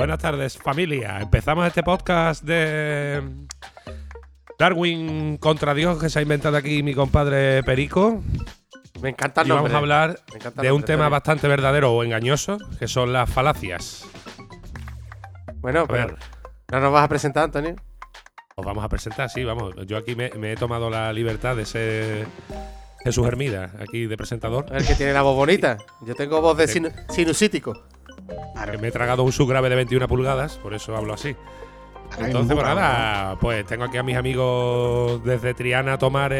Buenas tardes, familia. Empezamos este podcast de Darwin contra Dios que se ha inventado aquí mi compadre Perico. Me encanta el Y vamos a hablar de un nombre, tema bastante verdadero o engañoso, que son las falacias. Bueno, A pero ver. ¿no nos vas a presentar, Antonio? Os vamos a presentar, sí, vamos. Yo aquí me, me he tomado la libertad de ser Jesús Hermida, aquí de presentador. El que tiene la voz bonita. Yo tengo voz de sinu- sinusítico. Que Me he tragado un subgrave de 21 pulgadas, por eso hablo así. Entonces, pues nada, pues tengo aquí a mis amigos desde Triana, Tomar,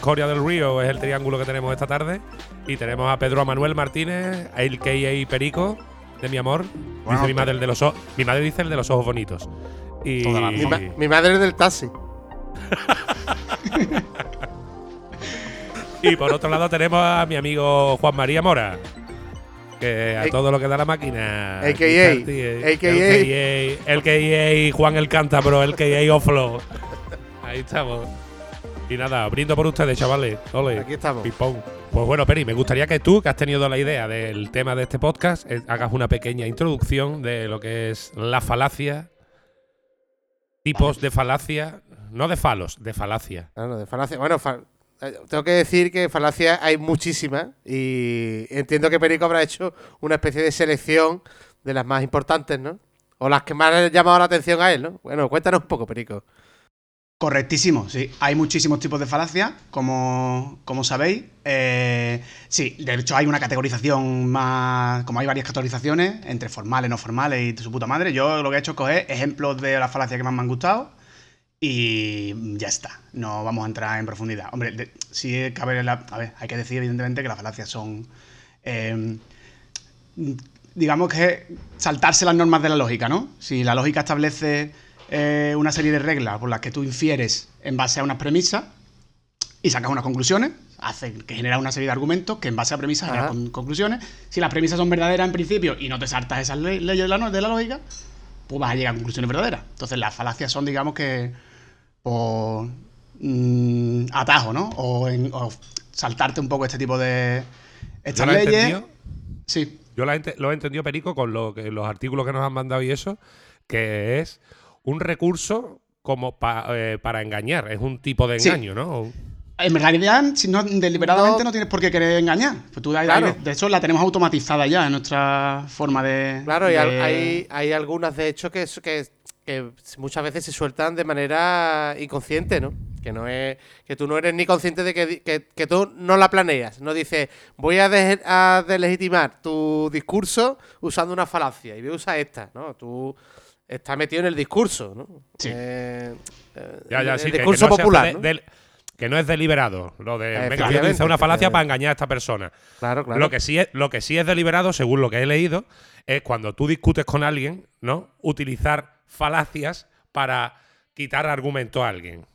Coria del Río, es el triángulo que tenemos esta tarde. Y tenemos a Pedro Manuel Martínez, el K.A. Perico, de mi amor. Bueno, dice mi madre el de los ojos. Mi madre dice el de los ojos bonitos. Y, Toda la Mi, ma- mi madre es del taxi. y por otro lado tenemos a mi amigo Juan María Mora. Que a Ey. todo lo que da la máquina. AKA, AKA. El KA Juan el Cántabro, el KA Oflo. Ahí estamos. Y nada, brindo por ustedes, chavales. Ole. Aquí estamos. Pipón. Pues bueno, Peri, me gustaría que tú, que has tenido la idea del tema de este podcast, eh, hagas una pequeña introducción de lo que es la falacia, tipos de falacia, no de falos, de falacia. Ah, no, de falacia. Bueno, fa- eh, tengo que decir que falacias hay muchísimas y entiendo que Perico habrá hecho una especie de selección de las más importantes, ¿no? O las que más han llamado la atención a él, ¿no? Bueno, cuéntanos un poco, Perico. Correctísimo, sí. Hay muchísimos tipos de falacias, como, como sabéis. Eh, sí, de hecho hay una categorización más... Como hay varias categorizaciones, entre formales, no formales y su puta madre, yo lo que he hecho es coger ejemplos de las falacias que más me han gustado y ya está. No vamos a entrar en profundidad. Hombre, de- sí cabe la... A ver, hay que decir evidentemente que las falacias son... eh, digamos que saltarse las normas de la lógica, ¿no? Si la lógica establece eh, una serie de reglas por las que tú infieres en base a unas premisas y sacas unas conclusiones, hace que genera una serie de argumentos que en base a premisas generan con- conclusiones. Si las premisas son verdaderas en principio y no te saltas esas le- leyes de la, de la lógica, pues vas a llegar a conclusiones verdaderas. Entonces las falacias son, digamos que, por mm, atajo, ¿no? O, en- o saltarte un poco este tipo de... Estas leyes... entendido- Sí. Yo la lo he entendido, Perico, con lo que, los artículos que nos han mandado y eso, que es un recurso como pa- eh, para engañar. Es un tipo de Sí. engaño, ¿no? En realidad, si no, deliberadamente No. no, tienes por qué querer engañar. Pues tú, Claro. ahí- de hecho, la tenemos automatizada ya en nuestra forma de. Claro, y al- de- hay, hay algunas, de hecho, que, es- que, que muchas veces se sueltan de manera inconsciente, ¿no? Que no es que tú no eres ni consciente de que, que, que tú no la planeas. No dices, voy a, de- a delegitimar tu discurso usando una falacia y voy a usar esta, ¿no? Tú estás metido en el discurso, ¿no? Sí. Eh, eh, Ya, ya, el sí. que discurso no popular, ¿no? del- que no es deliberado. Lo de, venga, voy a utilizar una falacia para engañar a esta persona. Claro, claro. Lo, que sí es, lo que sí es deliberado, según lo que he leído, es cuando tú discutes con alguien, ¿no? Utilizar falacias para quitar argumento a alguien.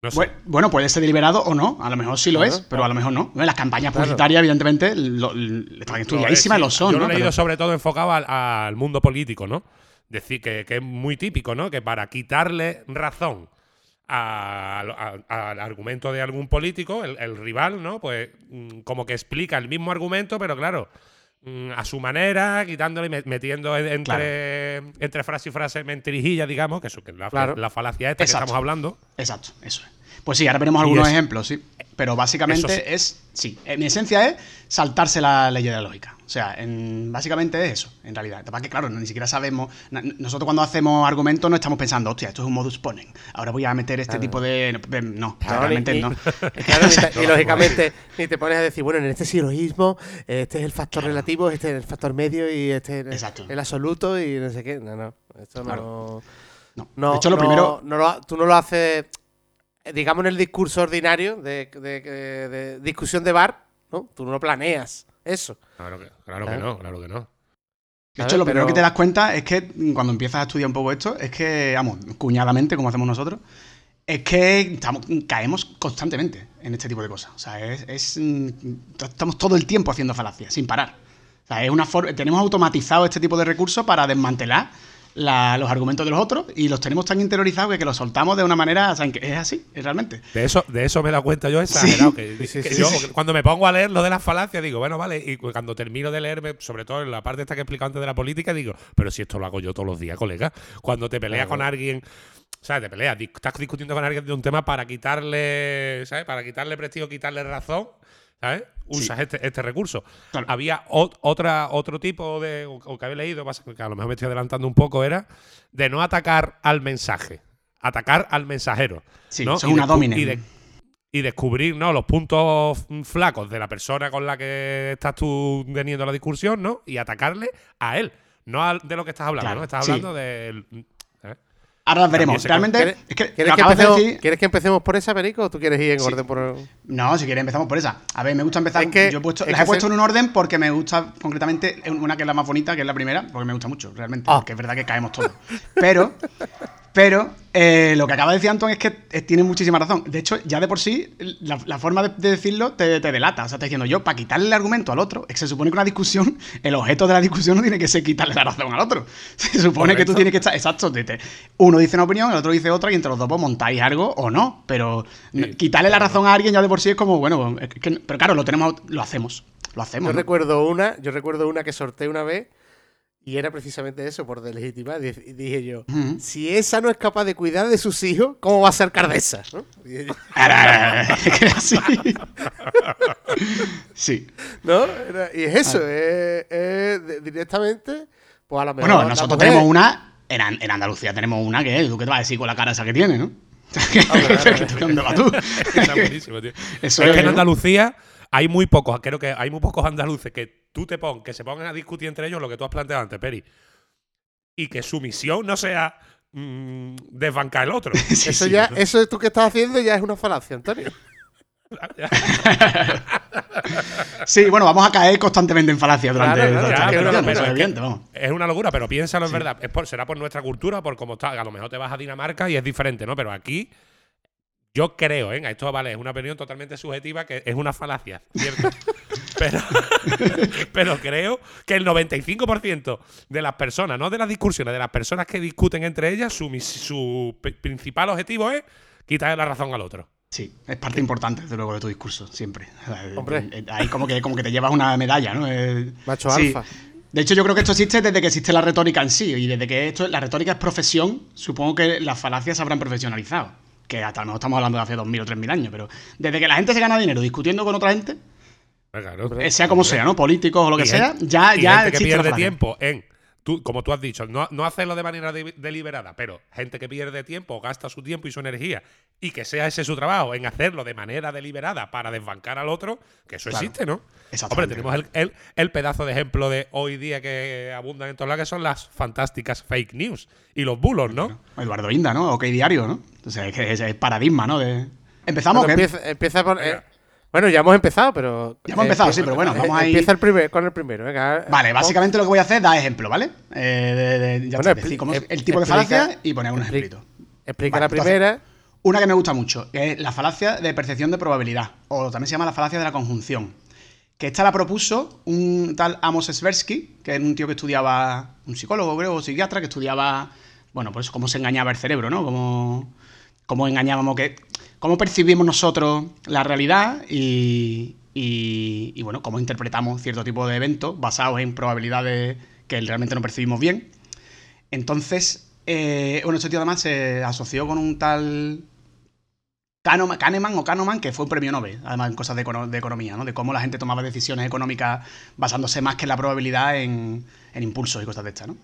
No sé. Bueno, puede ser deliberado o no. A lo mejor sí lo Claro, es, pero a lo mejor no. Las campañas Claro. publicitarias, evidentemente, lo- están estudiadísimas, Lo lo es, sí. son. Yo ¿no? lo he leído Pero- sobre todo enfocado al, al mundo político, ¿no? Decir que, que es muy típico, ¿no? Que para quitarle razón a- a- al argumento de algún político, el, el rival, ¿no? Pues mm, como que explica el mismo argumento, pero claro, a su manera, quitándole, y met- metiendo en- entre, entre frase y frase mentirijilla, digamos, que es la, Claro. la falacia esta Exacto. que estamos hablando. Exacto, eso es. Pues sí, ahora veremos algunos es- ejemplos, sí. Pero básicamente sí. es, sí, en esencia es saltarse la ley de la lógica. O sea, en- básicamente es eso, en realidad. Para que, claro, no- ni siquiera sabemos. na- Nosotros cuando hacemos argumentos no estamos pensando, hostia, esto es un modus ponens. Ahora voy a meter este Claro. tipo de. No, Claro, realmente ni- no. claro, ni lógicamente ni te pones a decir, bueno, en este silogismo, este es el factor relativo, este es el factor medio y este es el- absoluto y no sé qué. No, no. Esto Claro. no. No. no. de hecho, lo no- primero. no lo- tú no lo haces, digamos, en el discurso ordinario de, de- de- de discusión de bar, ¿no? Tú no lo planeas. Eso. Claro que, claro que no, claro que no. De hecho, lo primero Pero- que te das cuenta es que cuando empiezas a estudiar un poco esto, es que, vamos, cuñadamente, como hacemos nosotros, es que estamos, caemos constantemente en este tipo de cosas. O sea, es, es, mm, estamos todo el tiempo haciendo falacias, sin parar. O sea, es una tenemos automatizado este tipo de recursos para desmantelar la- los argumentos de los otros y los tenemos tan interiorizados que, que los soltamos de una manera, o sea, que es así, es realmente. De eso, de eso me dado cuenta yo exagerado. Que, Sí, que sí, yo, sí. cuando me pongo a leer lo de las falacias, digo, bueno, vale. Y cuando termino de leerme, sobre todo en la parte esta que he explicado antes de la política, digo, pero si esto lo hago yo todos los días, colega. Cuando te peleas Claro. con alguien, ¿sabes? Te peleas, estás discutiendo con alguien de un tema para quitarle, ¿sabes? Para quitarle prestigio, quitarle razón, ¿sabes? Usas este, este recurso. Claro. Había ot- otra, otro tipo de, o, o que había leído, que a lo mejor me estoy adelantando un poco, era de no atacar al mensaje, atacar al mensajero. Sí, ¿no? es Y una domine. Y, de- y descubrir ¿no? los puntos flacos de la persona con la que estás tú teniendo la discusión, ¿no? Y atacarle a él, no al- de lo que estás hablando, Claro, ¿no? Estás sí. hablando del. Ahora las veremos. Realmente, ¿Quieres, es que, ¿quieres lo que acabas de empecemos, decir- ¿Quieres que empecemos por esa, Perico? ¿O tú quieres ir en Sí. orden por.? No, si quieres empezamos por esa. A ver, me gusta empezar. Es que- yo he puesto, es las que he puesto se- en un orden porque me gusta concretamente una que es la más bonita, que es la primera, porque me gusta mucho, realmente. Ah. Porque es verdad que caemos todos. Pero, pero eh, lo que acaba de decir Anton es que eh, tiene muchísima razón. De hecho, ya de por sí, la, la forma de, de decirlo te, te delata. O sea, está diciendo yo, para quitarle el argumento al otro, es que se supone que una discusión, el objeto de la discusión no tiene que ser quitarle la razón al otro. Se supone que tú tienes que estar. Exacto. te- te- uno dice una opinión, el otro dice otra, y entre los dos pues, montáis algo o no. Pero Sí, quitarle la razón a alguien ya de por sí es como, bueno, es que- pero claro, lo tenemos, lo hacemos. Lo hacemos. Yo ¿no? recuerdo una, yo recuerdo una que sorteé una vez y era precisamente eso, por delegitimar. Dije yo, si esa no es capaz de cuidar de sus hijos, ¿cómo va a ser alcaldesa? ¿no? Yo, así. sí. ¿No? Era- y es eso, es, es de- directamente, pues a lo mejor. Bueno, nosotros mujer- tenemos una. En, en Andalucía tenemos una que es. ¿Tú qué te vas a decir con la cara esa que tiene, no? ¿Dónde vas tú? Está buenísimo, tío. Eso es es, que en ¿no? Hay muy pocos, creo que hay muy pocos andaluces que tú te pongas, que se pongan a discutir entre ellos lo que tú has planteado antes, Peri. Y que su misión no sea mm, desbancar el otro. Sí, Eso sí. ya, eso tú que estás haciendo ya es una falacia, Antonio. Sí, bueno, vamos a caer constantemente en falacia durante es una locura, pero piénsalo, es verdad. Es por- será por nuestra cultura, por cómo está. A lo mejor te vas a Dinamarca y es diferente, ¿no? Pero aquí, yo creo, ¿eh? Esto vale, es una opinión totalmente subjetiva que es una falacia, ¿cierto? pero, pero creo que el 95% de las personas, no de las discusiones, de las personas que discuten entre ellas, su, su pri- principal objetivo es quitarle la razón al otro. Sí, es parte importante, desde luego, de tu discurso, siempre. Hombre. Ahí como que, como que te llevas una medalla, ¿no? Macho sí. alfa. De hecho, yo creo que esto existe desde que existe la retórica en sí. Y desde que esto, la retórica es profesión, supongo que las falacias se habrán profesionalizado. Que hasta mejor estamos hablando de hace 2.000 o 3.000 años. Pero desde que la gente se gana dinero discutiendo con otra gente, claro. eh, sea como sea, ¿no? Políticos o lo que sea, gente- ya, y ya gente que pierde tiempo en, tú, como tú has dicho, no, no hacerlo de manera de- deliberada, pero gente que pierde tiempo, gasta su tiempo y su energía, y que sea ese su trabajo, en hacerlo de manera deliberada para desbancar al otro, que eso Claro. existe, ¿no? Hombre, tenemos el, el- el pedazo de ejemplo de hoy día que abundan en todos lados, que son las fantásticas fake news y los bulos, ¿no? Eduardo Inda, ¿no? OK Diario, ¿no? Entonces, es que es el paradigma, ¿no? De... ¿Empezamos? Qué? empieza, empieza por. eh, bueno, ya hemos empezado, pero. Ya hemos eh, empezado, empieza- sí, pero bueno, vamos a ir- Empieza el primer, con el primero. Venga, Vale, básicamente lo que voy a hacer es dar ejemplo, ¿vale? Eh, de- de- ya Bueno, decir cómo es eh, el tipo de falacia y poner un expli- ejemplito. Explica Vale, la entonces- primera. Una que me gusta mucho, que es la falacia de percepción de probabilidad, o también se llama la falacia de la conjunción. Que esta la propuso un tal Amos Sversky, que es un tío que estudiaba, un psicólogo, creo, o psiquiatra, que estudiaba, bueno, pues cómo se engañaba el cerebro, ¿no? Cómo, cómo engañábamos, que, cómo percibimos nosotros la realidad y, y, y, bueno, cómo interpretamos cierto tipo de eventos basados en probabilidades que realmente no percibimos bien. Entonces, eh, bueno, este tío además se asoció con un tal Kahneman, o Kahneman, que fue un premio Nobel, además en cosas de, econo- de economía, ¿no? De cómo la gente tomaba decisiones económicas basándose más que en la probabilidad en, en impulsos y cosas de estas, ¿no?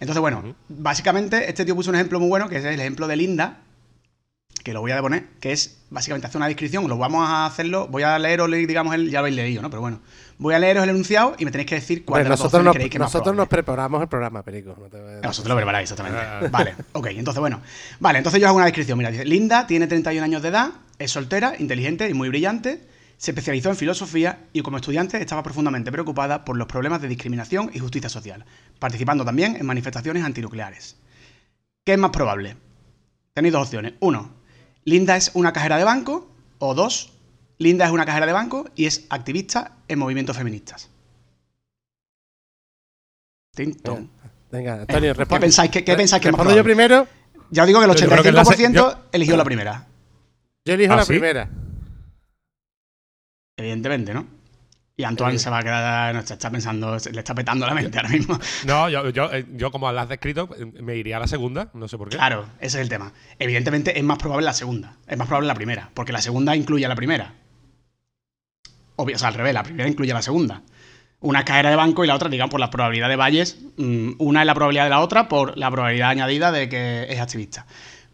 Entonces, bueno, básicamente este tío puso un ejemplo muy bueno, que es el ejemplo de Linda, que lo voy a poner, que es básicamente hacer una descripción, lo vamos a hacerlo, voy a leeros, digamos, el, ya lo habéis leído, ¿no? Pero bueno, voy a leeros el enunciado y me tenéis que decir cuál de las nosotros opciones nos, creéis que es más nosotros nos preparamos el programa, Perico. no te- Vosotros lo preparáis, exactamente. Ah. Vale, ok, entonces bueno. Vale, entonces yo hago una descripción. Mira, dice, Linda tiene 31 años de edad, es soltera, inteligente y muy brillante, se especializó en filosofía y como estudiante estaba profundamente preocupada por los problemas de discriminación y justicia social, participando también en manifestaciones antinucleares. ¿Qué es más probable? Tenéis dos opciones. Uno, Linda es una cajera de banco. O dos, Linda es una cajera de banco y es activista en movimientos feministas. Tin, ton. Venga, Antonio, ¿Qué responde. pensáis que, qué pensáis que es más ¿Respondo yo primero? Ya os digo que el Yo creo que la se- 85% yo- eligió la primera. Yo elijo ¿Ah, la sí? primera. Evidentemente, ¿no? Y Antoine se va a quedar. No, se está pensando, le está petando la mente ahora mismo. No, yo, yo, eh, yo como la has descrito, eh, me iría a la segunda, no sé por qué. Claro, ese es el tema. Evidentemente es más probable la segunda. Es más probable la primera. Porque la segunda incluye a la primera. Obvio, o sea, al revés, la primera incluye a la segunda. Una es cajera de banco y la otra, digamos, por la probabilidad de Valles. mm, Una es la probabilidad de la otra por la probabilidad añadida de que es activista.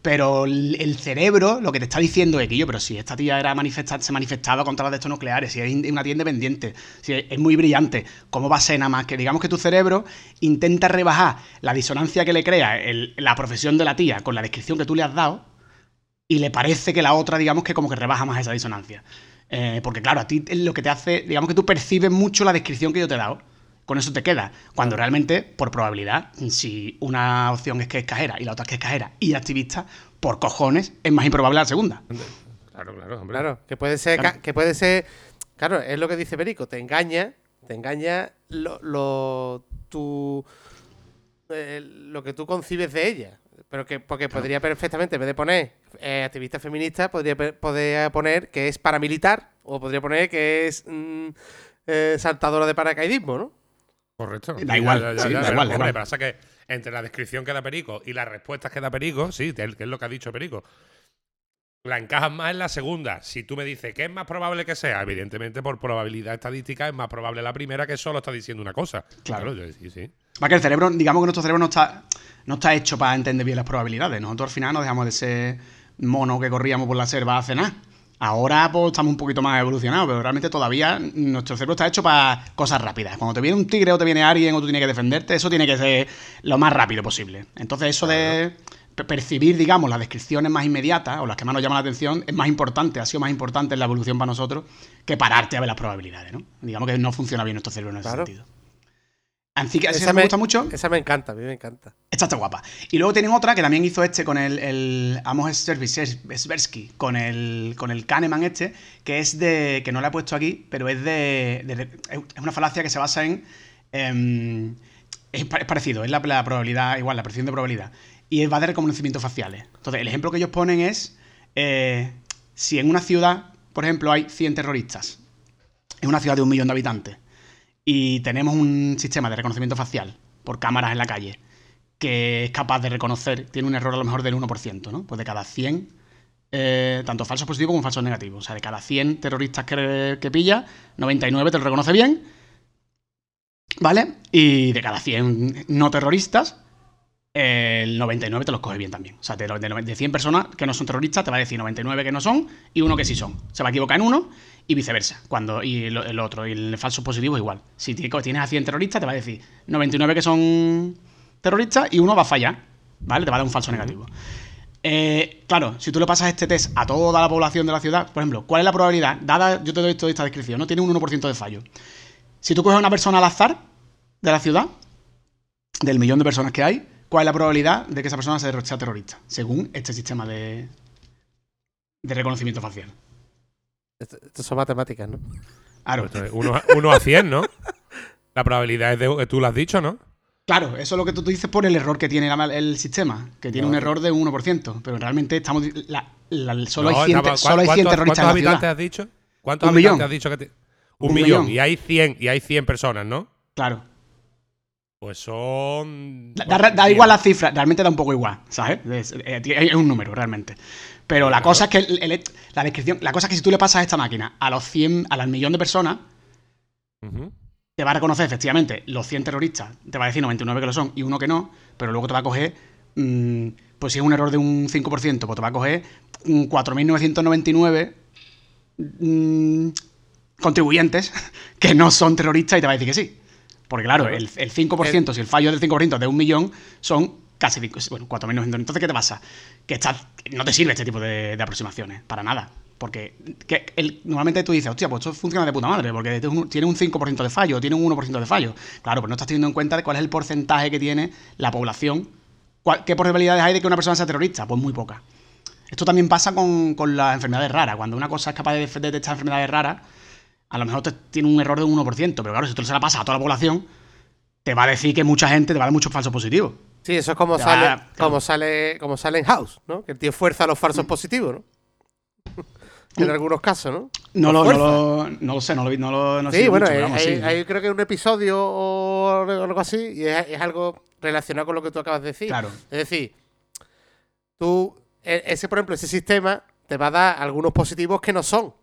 Pero el cerebro lo que te está diciendo es que yo, pero si esta tía era manifesta se manifestaba contra los destos nucleares, si es una tía independiente, si es, muy brillante, ¿cómo va a ser nada más que, digamos que tu cerebro intenta rebajar la disonancia que le crea la profesión de la tía con la descripción que tú le has dado y le parece que la otra, digamos que como que rebaja más esa disonancia. Eh, porque claro, a ti lo que te hace, digamos que tú percibes mucho la descripción que yo te he dado. Con eso te queda. Cuando realmente, por probabilidad, si una opción es que es cajera y la otra es que es cajera y activista, por cojones, es más improbable la segunda. Claro, claro, hombre. Claro, que puede ser, Claro. que puede ser, claro, es lo que dice Perico, te engaña, te engaña lo, lo, tu, eh, lo que tú concibes de ella. Pero que, porque podría perfectamente, en vez de poner eh, activista feminista, podría, podría poner que es paramilitar o podría poner que es mm, eh, saltadora de paracaidismo, ¿no? Correcto. Da igual, sí, da igual, hombre, pasa que entre la descripción que da Perico y las respuestas que da Perico, sí, que es lo que ha dicho Perico, la encajas más en la segunda. Si tú me dices qué es más probable que sea, evidentemente por probabilidad estadística es más probable la primera que solo está diciendo una cosa. Claro. yo- sí, sí. Va que el cerebro, digamos que nuestro cerebro no está, no está hecho para entender bien las probabilidades. Nosotros al final nos dejamos de ser mono que corríamos por la selva a cenar. Ahora pues estamos un poquito más evolucionados, pero realmente todavía nuestro cerebro está hecho para cosas rápidas. Cuando te viene un tigre o te viene alguien o tú tienes que defenderte, eso tiene que ser lo más rápido posible. Entonces eso de pe- percibir, digamos, las descripciones más inmediatas o las que más nos llaman la atención es más importante, ha sido más importante en la evolución para nosotros que pararte a ver las probabilidades, ¿no? Digamos que no funciona bien nuestro cerebro en ese Claro. sentido. Esa me gusta mucho. Esa me encanta, a mí me encanta. Esta está guapa. Y luego tienen otra que también hizo este con el, el Amos Sversky, con el, con el Kahneman este, que es de. que no la he puesto aquí, pero es de. de- es una falacia que se basa en. em, es, pa- es parecido, es la, la probabilidad, igual, la predicción de probabilidad. Y va de reconocimientos faciales. Entonces, el ejemplo que ellos ponen es. eh, si en una ciudad, por ejemplo, hay 100 terroristas, en una ciudad de un millón de habitantes, y tenemos un sistema de reconocimiento facial por cámaras en la calle que es capaz de reconocer, tiene un error a lo mejor del 1%, ¿no? Pues de cada 100, eh, tanto falsos positivos como falsos negativos. O sea, de cada 100 terroristas que, que pilla, 99 te lo reconoce bien, ¿vale? Y de cada 100 no terroristas, el 99 te los coge bien también. O sea, de, de, de 100 personas que no son terroristas, te va a decir 99 que no son y uno que sí son. Se va a equivocar en uno y viceversa. Cuando, y el, el otro, y el falso positivo igual. Si ti- tienes a 100 terroristas, te va a decir 99 que son terroristas y uno va a fallar. ¿Vale? Te va a dar un falso negativo. Eh, claro, si tú le pasas este test a toda la población de la ciudad, por ejemplo, ¿cuál es la probabilidad? Dada, yo te doy toda esta descripción, ¿no? Tiene un 1% de fallo. Si tú coges a una persona al azar de la ciudad, del millón de personas que hay, ¿cuál es la probabilidad de que esa persona sea terrorista? Según este sistema de, de reconocimiento facial. Esto, esto son matemáticas, ¿no? Claro, Esto es uno, a- uno a 100, ¿no? La probabilidad es de. Tú lo has dicho, ¿no? claro, eso es lo que tú, dices por el error que tiene la- el sistema, que tiene un error de un 1%, pero realmente estamos la- la- solo, No, hay 100, estaba- solo hay ¿cuántos- 100 terroristas en la ¿Cuántos habitantes ciudad. has dicho? ¿Cuántos Un habitantes millón. has dicho que te- Un, Un millón. millón. Y hay 100, y hay 100 personas, ¿no? Claro. Pues son. Da, da- da igual la cifra, realmente da un poco igual, ¿sabes? Es, es- es un número, realmente. Pero la cosa es que el- el- la descripción, la cosa es que si tú le pasas a esta máquina a los 100, al millón de personas, te va a reconocer efectivamente los 100 terroristas, te va a decir 99 que lo son y uno que no, pero luego te va a coger, mm, pues si es un error de un 5%, pues te va a coger mm, 4.999 mm, contribuyentes que no son terroristas y te va a decir que sí. Porque claro, el, el 5%, si el fallo del 5% de un millón, son casi bueno, 4.900. Entonces, ¿qué te pasa? Que estás- no te sirve este tipo de, aproximaciones, para nada. Porque normalmente tú dices, hostia, pues esto funciona de puta madre, porque un- tiene un 5% de fallo, tiene un 1% de fallo. Claro, pero no estás teniendo en cuenta de cuál es el porcentaje que tiene la población. ¿Cuál- ¿Qué probabilidades hay de que una persona sea terrorista? Pues muy poca. Esto también pasa con, con las enfermedades raras. Cuando una cosa es capaz de detectar enfermedades raras, a lo mejor tiene un error de un 1%, pero claro, si tú se la pasas a toda la población, te va a decir que mucha gente te va a dar muchos falsos positivos. Sí, eso es como Ya, sale, claro. como sale, como sale en House, ¿no? Que el tío fuerza los falsos positivos, ¿no? en algunos casos, ¿no? No lo, no, lo, no lo sé, no lo vi, no lo no Sí, bueno, mucho, pero hay, sí. hay creo que un episodio o algo así, y es, es algo relacionado con lo que tú acabas de decir. Claro. Es decir, tú, e- ese, por ejemplo, ese sistema te va a dar algunos positivos que no son.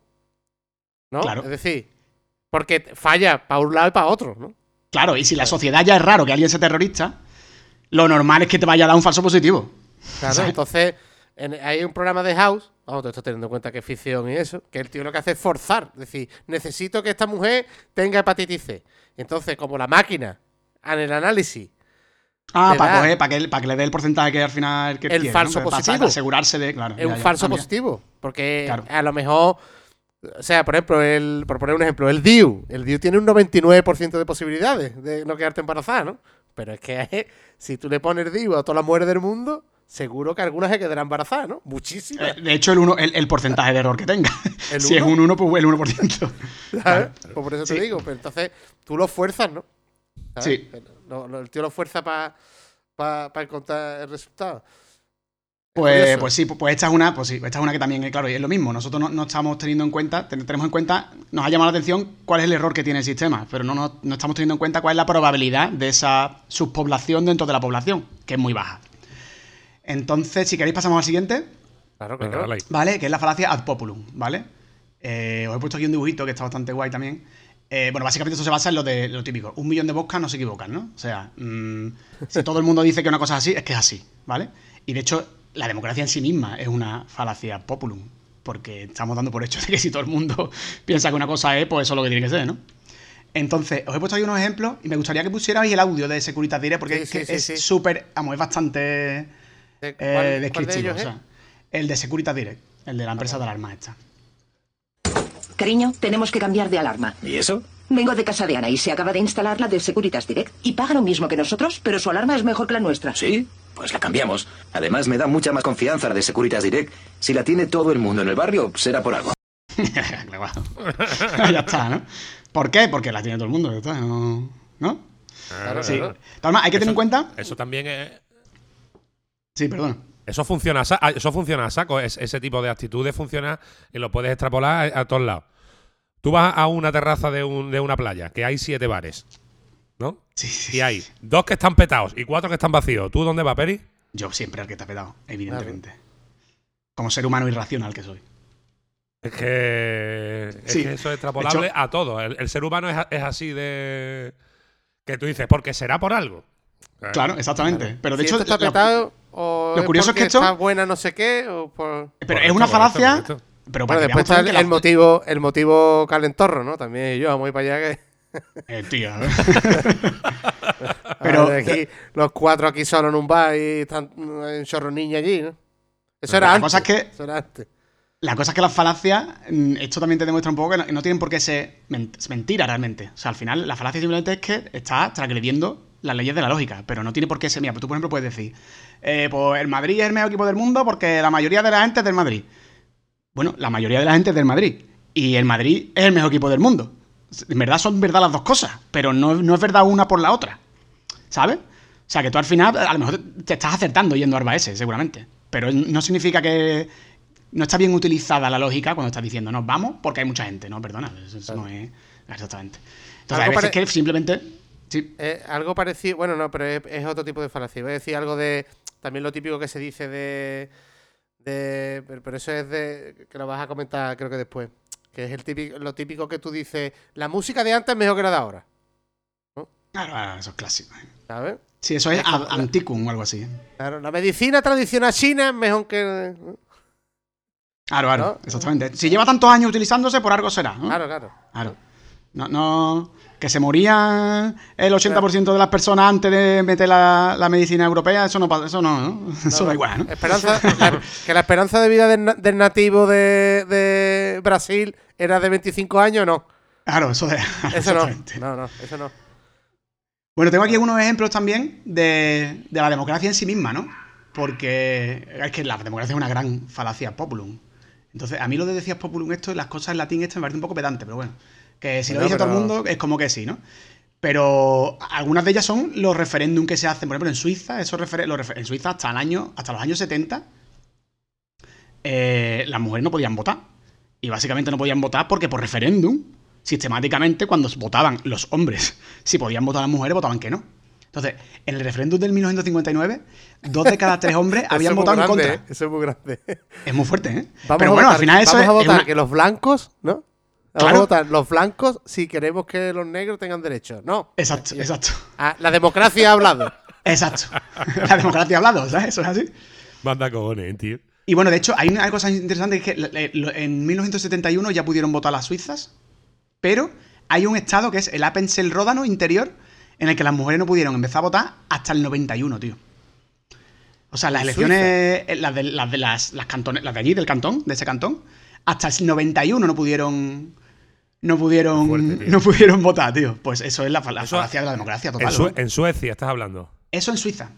¿No? Claro. Es decir, porque falla para un lado y para otro, ¿no? Claro, y si la sociedad ya es raro que alguien sea terrorista, lo normal es que te vaya a dar un falso positivo. Claro, entonces en- hay un programa de House, vamos, todo esto teniendo en cuenta que es ficción y eso, que el tío lo que hace es forzar, es decir, necesito que esta mujer tenga hepatitis C. Entonces, como la máquina, en el análisis, Ah, Te para, coger, para, que, para que le dé el porcentaje que al final que El quiere, falso ¿no? Para- positivo. Para asegurarse de. Claro, es un falso Ah, positivo. Porque Claro. a lo mejor, o sea, por ejemplo, el, por poner un ejemplo, el DIU. El DIU tiene un 99% de posibilidades de no quedarte embarazada, ¿no? Pero es que eh, si tú le pones DIU a todas las mujeres del mundo, seguro que algunas se quedarán embarazadas, ¿no? Muchísimas. Eh, De hecho, el, uno, el, el porcentaje de error que tenga. ¿El si es un 1, pues el 1%. ¿sabes? Pues por eso te digo. Pero entonces tú lo fuerzas, ¿no? ¿Sabes? Sí. El tío lo fuerza para encontrar el resultado. Pues, pues sí, pues esta es una, pues sí, esta es una que también, claro, y es lo mismo. Nosotros no, no estamos teniendo en cuenta, ten- tenemos en cuenta, nos ha llamado la atención cuál es el error que tiene el sistema, pero no, no, no estamos teniendo en cuenta cuál es la probabilidad de esa subpoblación dentro de la población, que es muy baja. Entonces, si queréis, pasamos al siguiente, Claro, claro. ¿vale? Que es la falacia ad populum, ¿vale? Eh, os he puesto aquí un dibujito que está bastante guay también. Eh, bueno, básicamente esto se basa en lo de lo típico. Un millón de boscas no se equivocan, ¿no? O sea, mm, si todo el mundo dice que una cosa es así, es que es así, ¿vale? Y de hecho, la democracia en sí misma es una falacia populum. Porque estamos dando por hecho de que si todo el mundo piensa que una cosa es, pues eso es lo que tiene que ser, ¿no? Entonces, os he puesto ahí unos ejemplos y me gustaría que pusierais el audio de Securitas Direct porque Sí, es, que sí, súper, vamos, es bastante ¿De eh, cuál- cuál de descriptivo. ellos o es? sea, el de Securitas Direct, el de la empresa de alarma esta. Cariño, tenemos que cambiar de alarma. ¿Y eso? Vengo de casa de Ana y se acaba de instalar la de Securitas Direct. Y paga lo mismo que nosotros, pero su alarma es mejor que la nuestra. ¿Sí? Pues la cambiamos. Además, me da mucha más confianza la de Securitas Direct. Si la tiene todo el mundo en el barrio, será por algo. Ya está, ¿no? ¿Por qué? Porque la tiene todo el mundo, ya está, ¿no? ¿No? Claro, Sí. claro. Además, hay que tener en cuenta. Eso también es. Sí, perdón. Eso funciona, eso funciona a saco. Es- ese tipo de actitudes funciona y lo puedes extrapolar a, a todos lados. Tú vas a una terraza de, un- de una playa, que hay siete bares, ¿no? Sí, sí. Y hay dos que están petados y cuatro que están vacíos. ¿Tú dónde vas, Peri? Yo siempre al que te ha pedado, evidentemente. Como ser humano irracional que soy. Es que, es Sí. que eso es extrapolable hecho- a todo. El, el ser humano es, así de. Que tú dices, porque será por algo. Claro, exactamente. Pero de Si hecho, está la- petado, o lo curioso es que esto- está buena no sé qué, o por... pero es una falacia. Pero Bueno, para que después está el, el motivo, el motivo calentorro, ¿no? También yo, vamos a ir para allá que... Eh, tío. Pero- de aquí, los cuatro aquí solo en un bar y están en chorro niña allí, ¿no? Eso era la antes. cosa es que- Eso era antes. La cosa es que las falacias, mm, esto también te demuestra un poco que no, no tienen por qué ser men- mentira realmente. O sea, al final, la falacia simplemente es que estás transgrediendo las leyes de la lógica, pero no tiene por qué ser. Mira, pues tú, por ejemplo, puedes decir, eh, pues el Madrid es el mejor equipo del mundo porque la mayoría de la gente es del Madrid. Bueno, la mayoría de la gente es del Madrid. Y el Madrid es el mejor equipo del mundo. En verdad son verdad las dos cosas, pero no, no es verdad una por la otra. ¿Sabes? O sea, que tú al final, a lo mejor te- estás acertando yendo a Arba S, seguramente. Pero no significa que. No está bien utilizada la lógica cuando estás diciendo, no, vamos porque hay mucha gente. No, perdona, eso, eso no es. Exactamente. Entonces, Algo veces pare- que simplemente. Sí, Eh, algo parecido, bueno, no, pero es, es otro tipo de falacia. Voy a decir algo de, también lo típico que se dice de, de pero eso es de, que lo vas a comentar creo que después, que es el típico, lo típico que tú dices, la música de antes es mejor que la de ahora, claro, claro, eso es clásico. ¿sabes? Sí, eso es antiquum o algo así. Claro, la medicina tradicional china es mejor que... Claro, claro, ¿No? exactamente. Si lleva tantos años utilizándose, por algo será. ¿no? Claro, claro. Claro. No, no. Que se morían el 80% de las personas antes de meter la, la medicina europea, eso no pasa, eso no, ¿no? Eso da igual, ¿no? Esperanza, la- que la esperanza de vida del, na- del nativo de, de Brasil era de 25 años, no. Claro, eso de. Eso no. No, no, eso no. Bueno, tengo aquí algunos ejemplos también de, de la democracia en sí misma, ¿no? Porque es que la democracia es una gran falacia populum. Entonces, a mí lo de decías populum esto, las cosas en latín esto me parece un poco pedante, pero bueno. Que si lo dice todo el mundo, es como que sí, ¿no? Pero algunas de ellas son los referéndum que se hacen. Por ejemplo, en Suiza, esos refer- en Suiza hasta el año, hasta los años 70, eh, las mujeres no podían votar. Y básicamente no podían votar porque por referéndum, sistemáticamente, cuando votaban los hombres, si podían votar las mujeres, votaban que no. Entonces, en el referéndum del 1959, dos de cada tres hombres habían votado en contra. ¿eh? Eso es muy grande. Es muy fuerte, ¿eh? Vamos Pero bueno, votar, al final eso vamos es, a es votar una- que los blancos, ¿no? Vamos Claro. a votar los blancos si queremos que los negros tengan derechos. No. Exacto, exacto. Ah, la democracia ha hablado. Exacto. La democracia ha hablado, ¿sabes? Eso es así. Manda cojones, tío. Y bueno, de hecho, hay una cosa interesante que es que lo- en 1971 ya pudieron votar las suizas, pero hay un estado que es el Appenzell Ródano interior, en el que las mujeres no pudieron empezar a votar hasta el 91, tío. O sea, las ¿En elecciones, eh, las de, las de las, las cantones, las de allí, del cantón, de ese cantón, hasta el 91 no pudieron. No pudieron. Fuerte, no pudieron votar, tío. Pues eso es la, fa- la Eso- falacia de la democracia En, total. ¿no? en Suecia estás hablando. Eso en Suiza.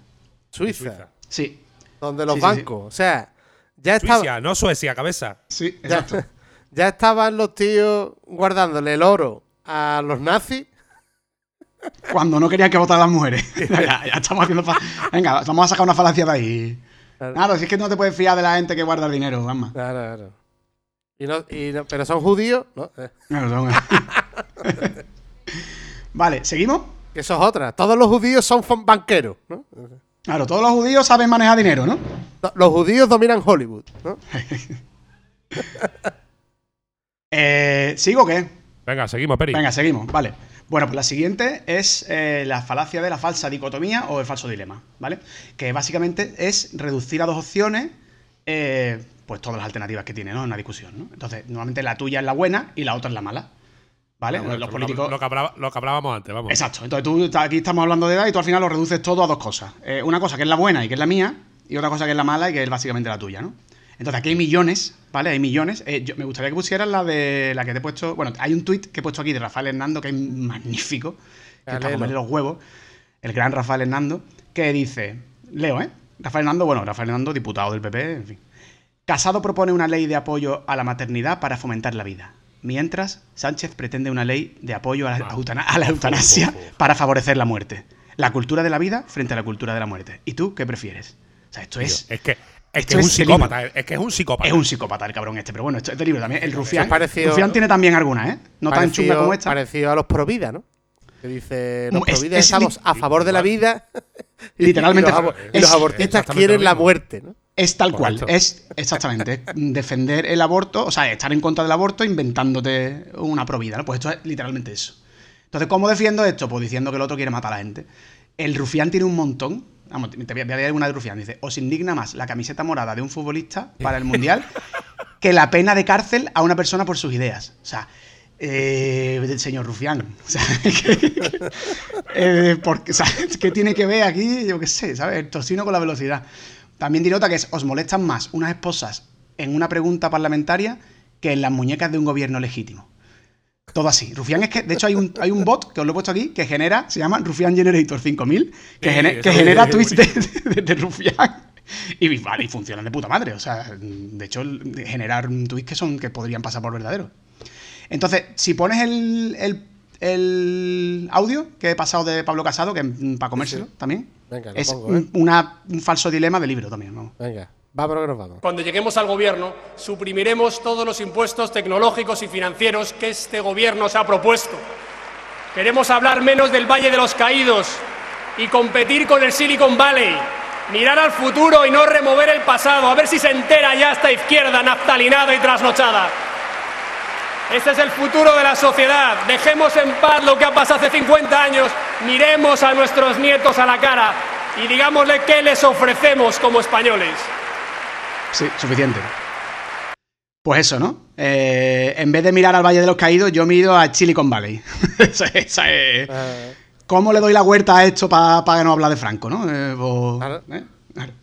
Suiza, Suiza. Sí. donde los Sí, sí, sí. bancos. O sea, ya estaba, Suiza, no Suecia, cabeza. Sí, ya, exacto. ya estaban los tíos guardándole el oro a los nazis. Cuando no querían que votaran las mujeres. ya, ya estamos haciendo. Venga, vamos a sacar una falacia de ahí. Claro. Claro, si es que no te puedes fiar de la gente que guarda el dinero, vamos. Claro, claro. Y no, y no- pero son judíos, ¿no? Eh, son- vale, ¿seguimos? Que eso es otra. Todos los judíos son banqueros, ¿no? Claro, todos los judíos saben manejar dinero, ¿no? Los judíos dominan Hollywood, ¿no? Eh, ¿Sigo o qué? Venga, seguimos, Peri. Venga, seguimos, vale. Bueno, pues la siguiente es eh, la falacia de la falsa dicotomía o el falso dilema, ¿vale? Que básicamente es reducir a dos opciones, eh, pues todas las alternativas que tiene, ¿no? En una discusión, ¿no? Entonces, normalmente la tuya es la buena y la otra es la mala, ¿vale? Los lo- políticos... Lo, que hablaba- lo que hablábamos antes, vamos. Exacto. Entonces tú aquí estamos hablando de edad y tú al final lo reduces todo a dos cosas. Eh, una cosa que es la buena y que es la mía, y otra cosa que es la mala y que es básicamente la tuya, ¿no? Entonces aquí hay millones, ¿vale? Hay millones. Eh, yo- me gustaría que pusieras la de la que te he puesto. Bueno, hay un tuit que he puesto aquí de Rafael Hernando que es magnífico, que es para Léelo. comerle los huevos. El gran Rafael Hernando, que dice: Leo, ¿eh? Rafael Hernando, bueno, Rafael Hernando, diputado del PP, en fin. Casado propone una ley de apoyo a la maternidad para fomentar la vida. Mientras, Sánchez pretende una ley de apoyo a la, eutana- a la eutanasia para favorecer la muerte. La cultura de la vida frente a la cultura de la muerte. ¿Y tú qué prefieres? O sea, esto es, es que, es esto que es un es psicópata. Es que es un psicópata. es un psicópata el cabrón este. Pero bueno, esto es de libro también. El Rufián. es parecido- Rufián tiene también algunas, ¿eh? No tan chunga como esta. Parecido a los Provida, ¿no? Que dice, los es- Provida es estamos a favor de la vida. Literalmente, Y los, abortistas quieren la muerte, ¿no? Es tal cual, es exactamente defender el aborto, o sea, estar en contra del aborto inventándote una provida, ¿no? Pues esto es literalmente eso. Entonces, ¿cómo defiendo esto? Pues diciendo que el otro quiere matar a la gente. El rufián tiene un montón. Vamos, te voy a leer una de rufián. Dice, os indigna más la camiseta morada de un futbolista para el Mundial que la pena de cárcel a una persona por sus ideas. O sea, eh, del señor Rufián. O sea, que- eh, porque, o sea, ¿qué tiene que ver aquí? Yo qué sé, ¿sabes? El tocino con la velocidad. También dirota que es, os molestan más unas esposas en una pregunta parlamentaria que en las muñecas de un gobierno legítimo. Todo así. Rufián es que, de hecho, hay un, hay un bot que os lo he puesto aquí que genera, se llama Rufián Generator 5000, que, eso que genera tweets de, de- de Rufián. Y, vale, y funcionan de puta madre. O sea, de hecho, generar tweets que son que podrían pasar por verdaderos. Entonces, si pones el, el, el audio que he pasado de Pablo Casado, que es para comérselo también, Venga, lo es pongo, ¿eh? una- un falso dilema de libro también. vamos. Venga. Cuando lleguemos al gobierno, suprimiremos todos los impuestos tecnológicos y financieros que este gobierno se ha propuesto. Queremos hablar menos del Valle de los Caídos y competir con el Silicon Valley. Mirar al futuro y no remover el pasado, a ver si se entera ya esta izquierda naftalinada y trasnochada. Este es el futuro de la sociedad. Dejemos en paz lo que ha pasado hace 50 años. Miremos a nuestros nietos a la cara y digámosle qué les ofrecemos como españoles. Sí, suficiente. Pues eso, ¿no? Eh, en vez de mirar al Valle de los Caídos, yo miro a Silicon Valley. esa, esa es. Eh, ¿Cómo le doy la vuelta a esto para que no hablar de Franco, no? Eh, pues, Claro. ¿eh? Claro.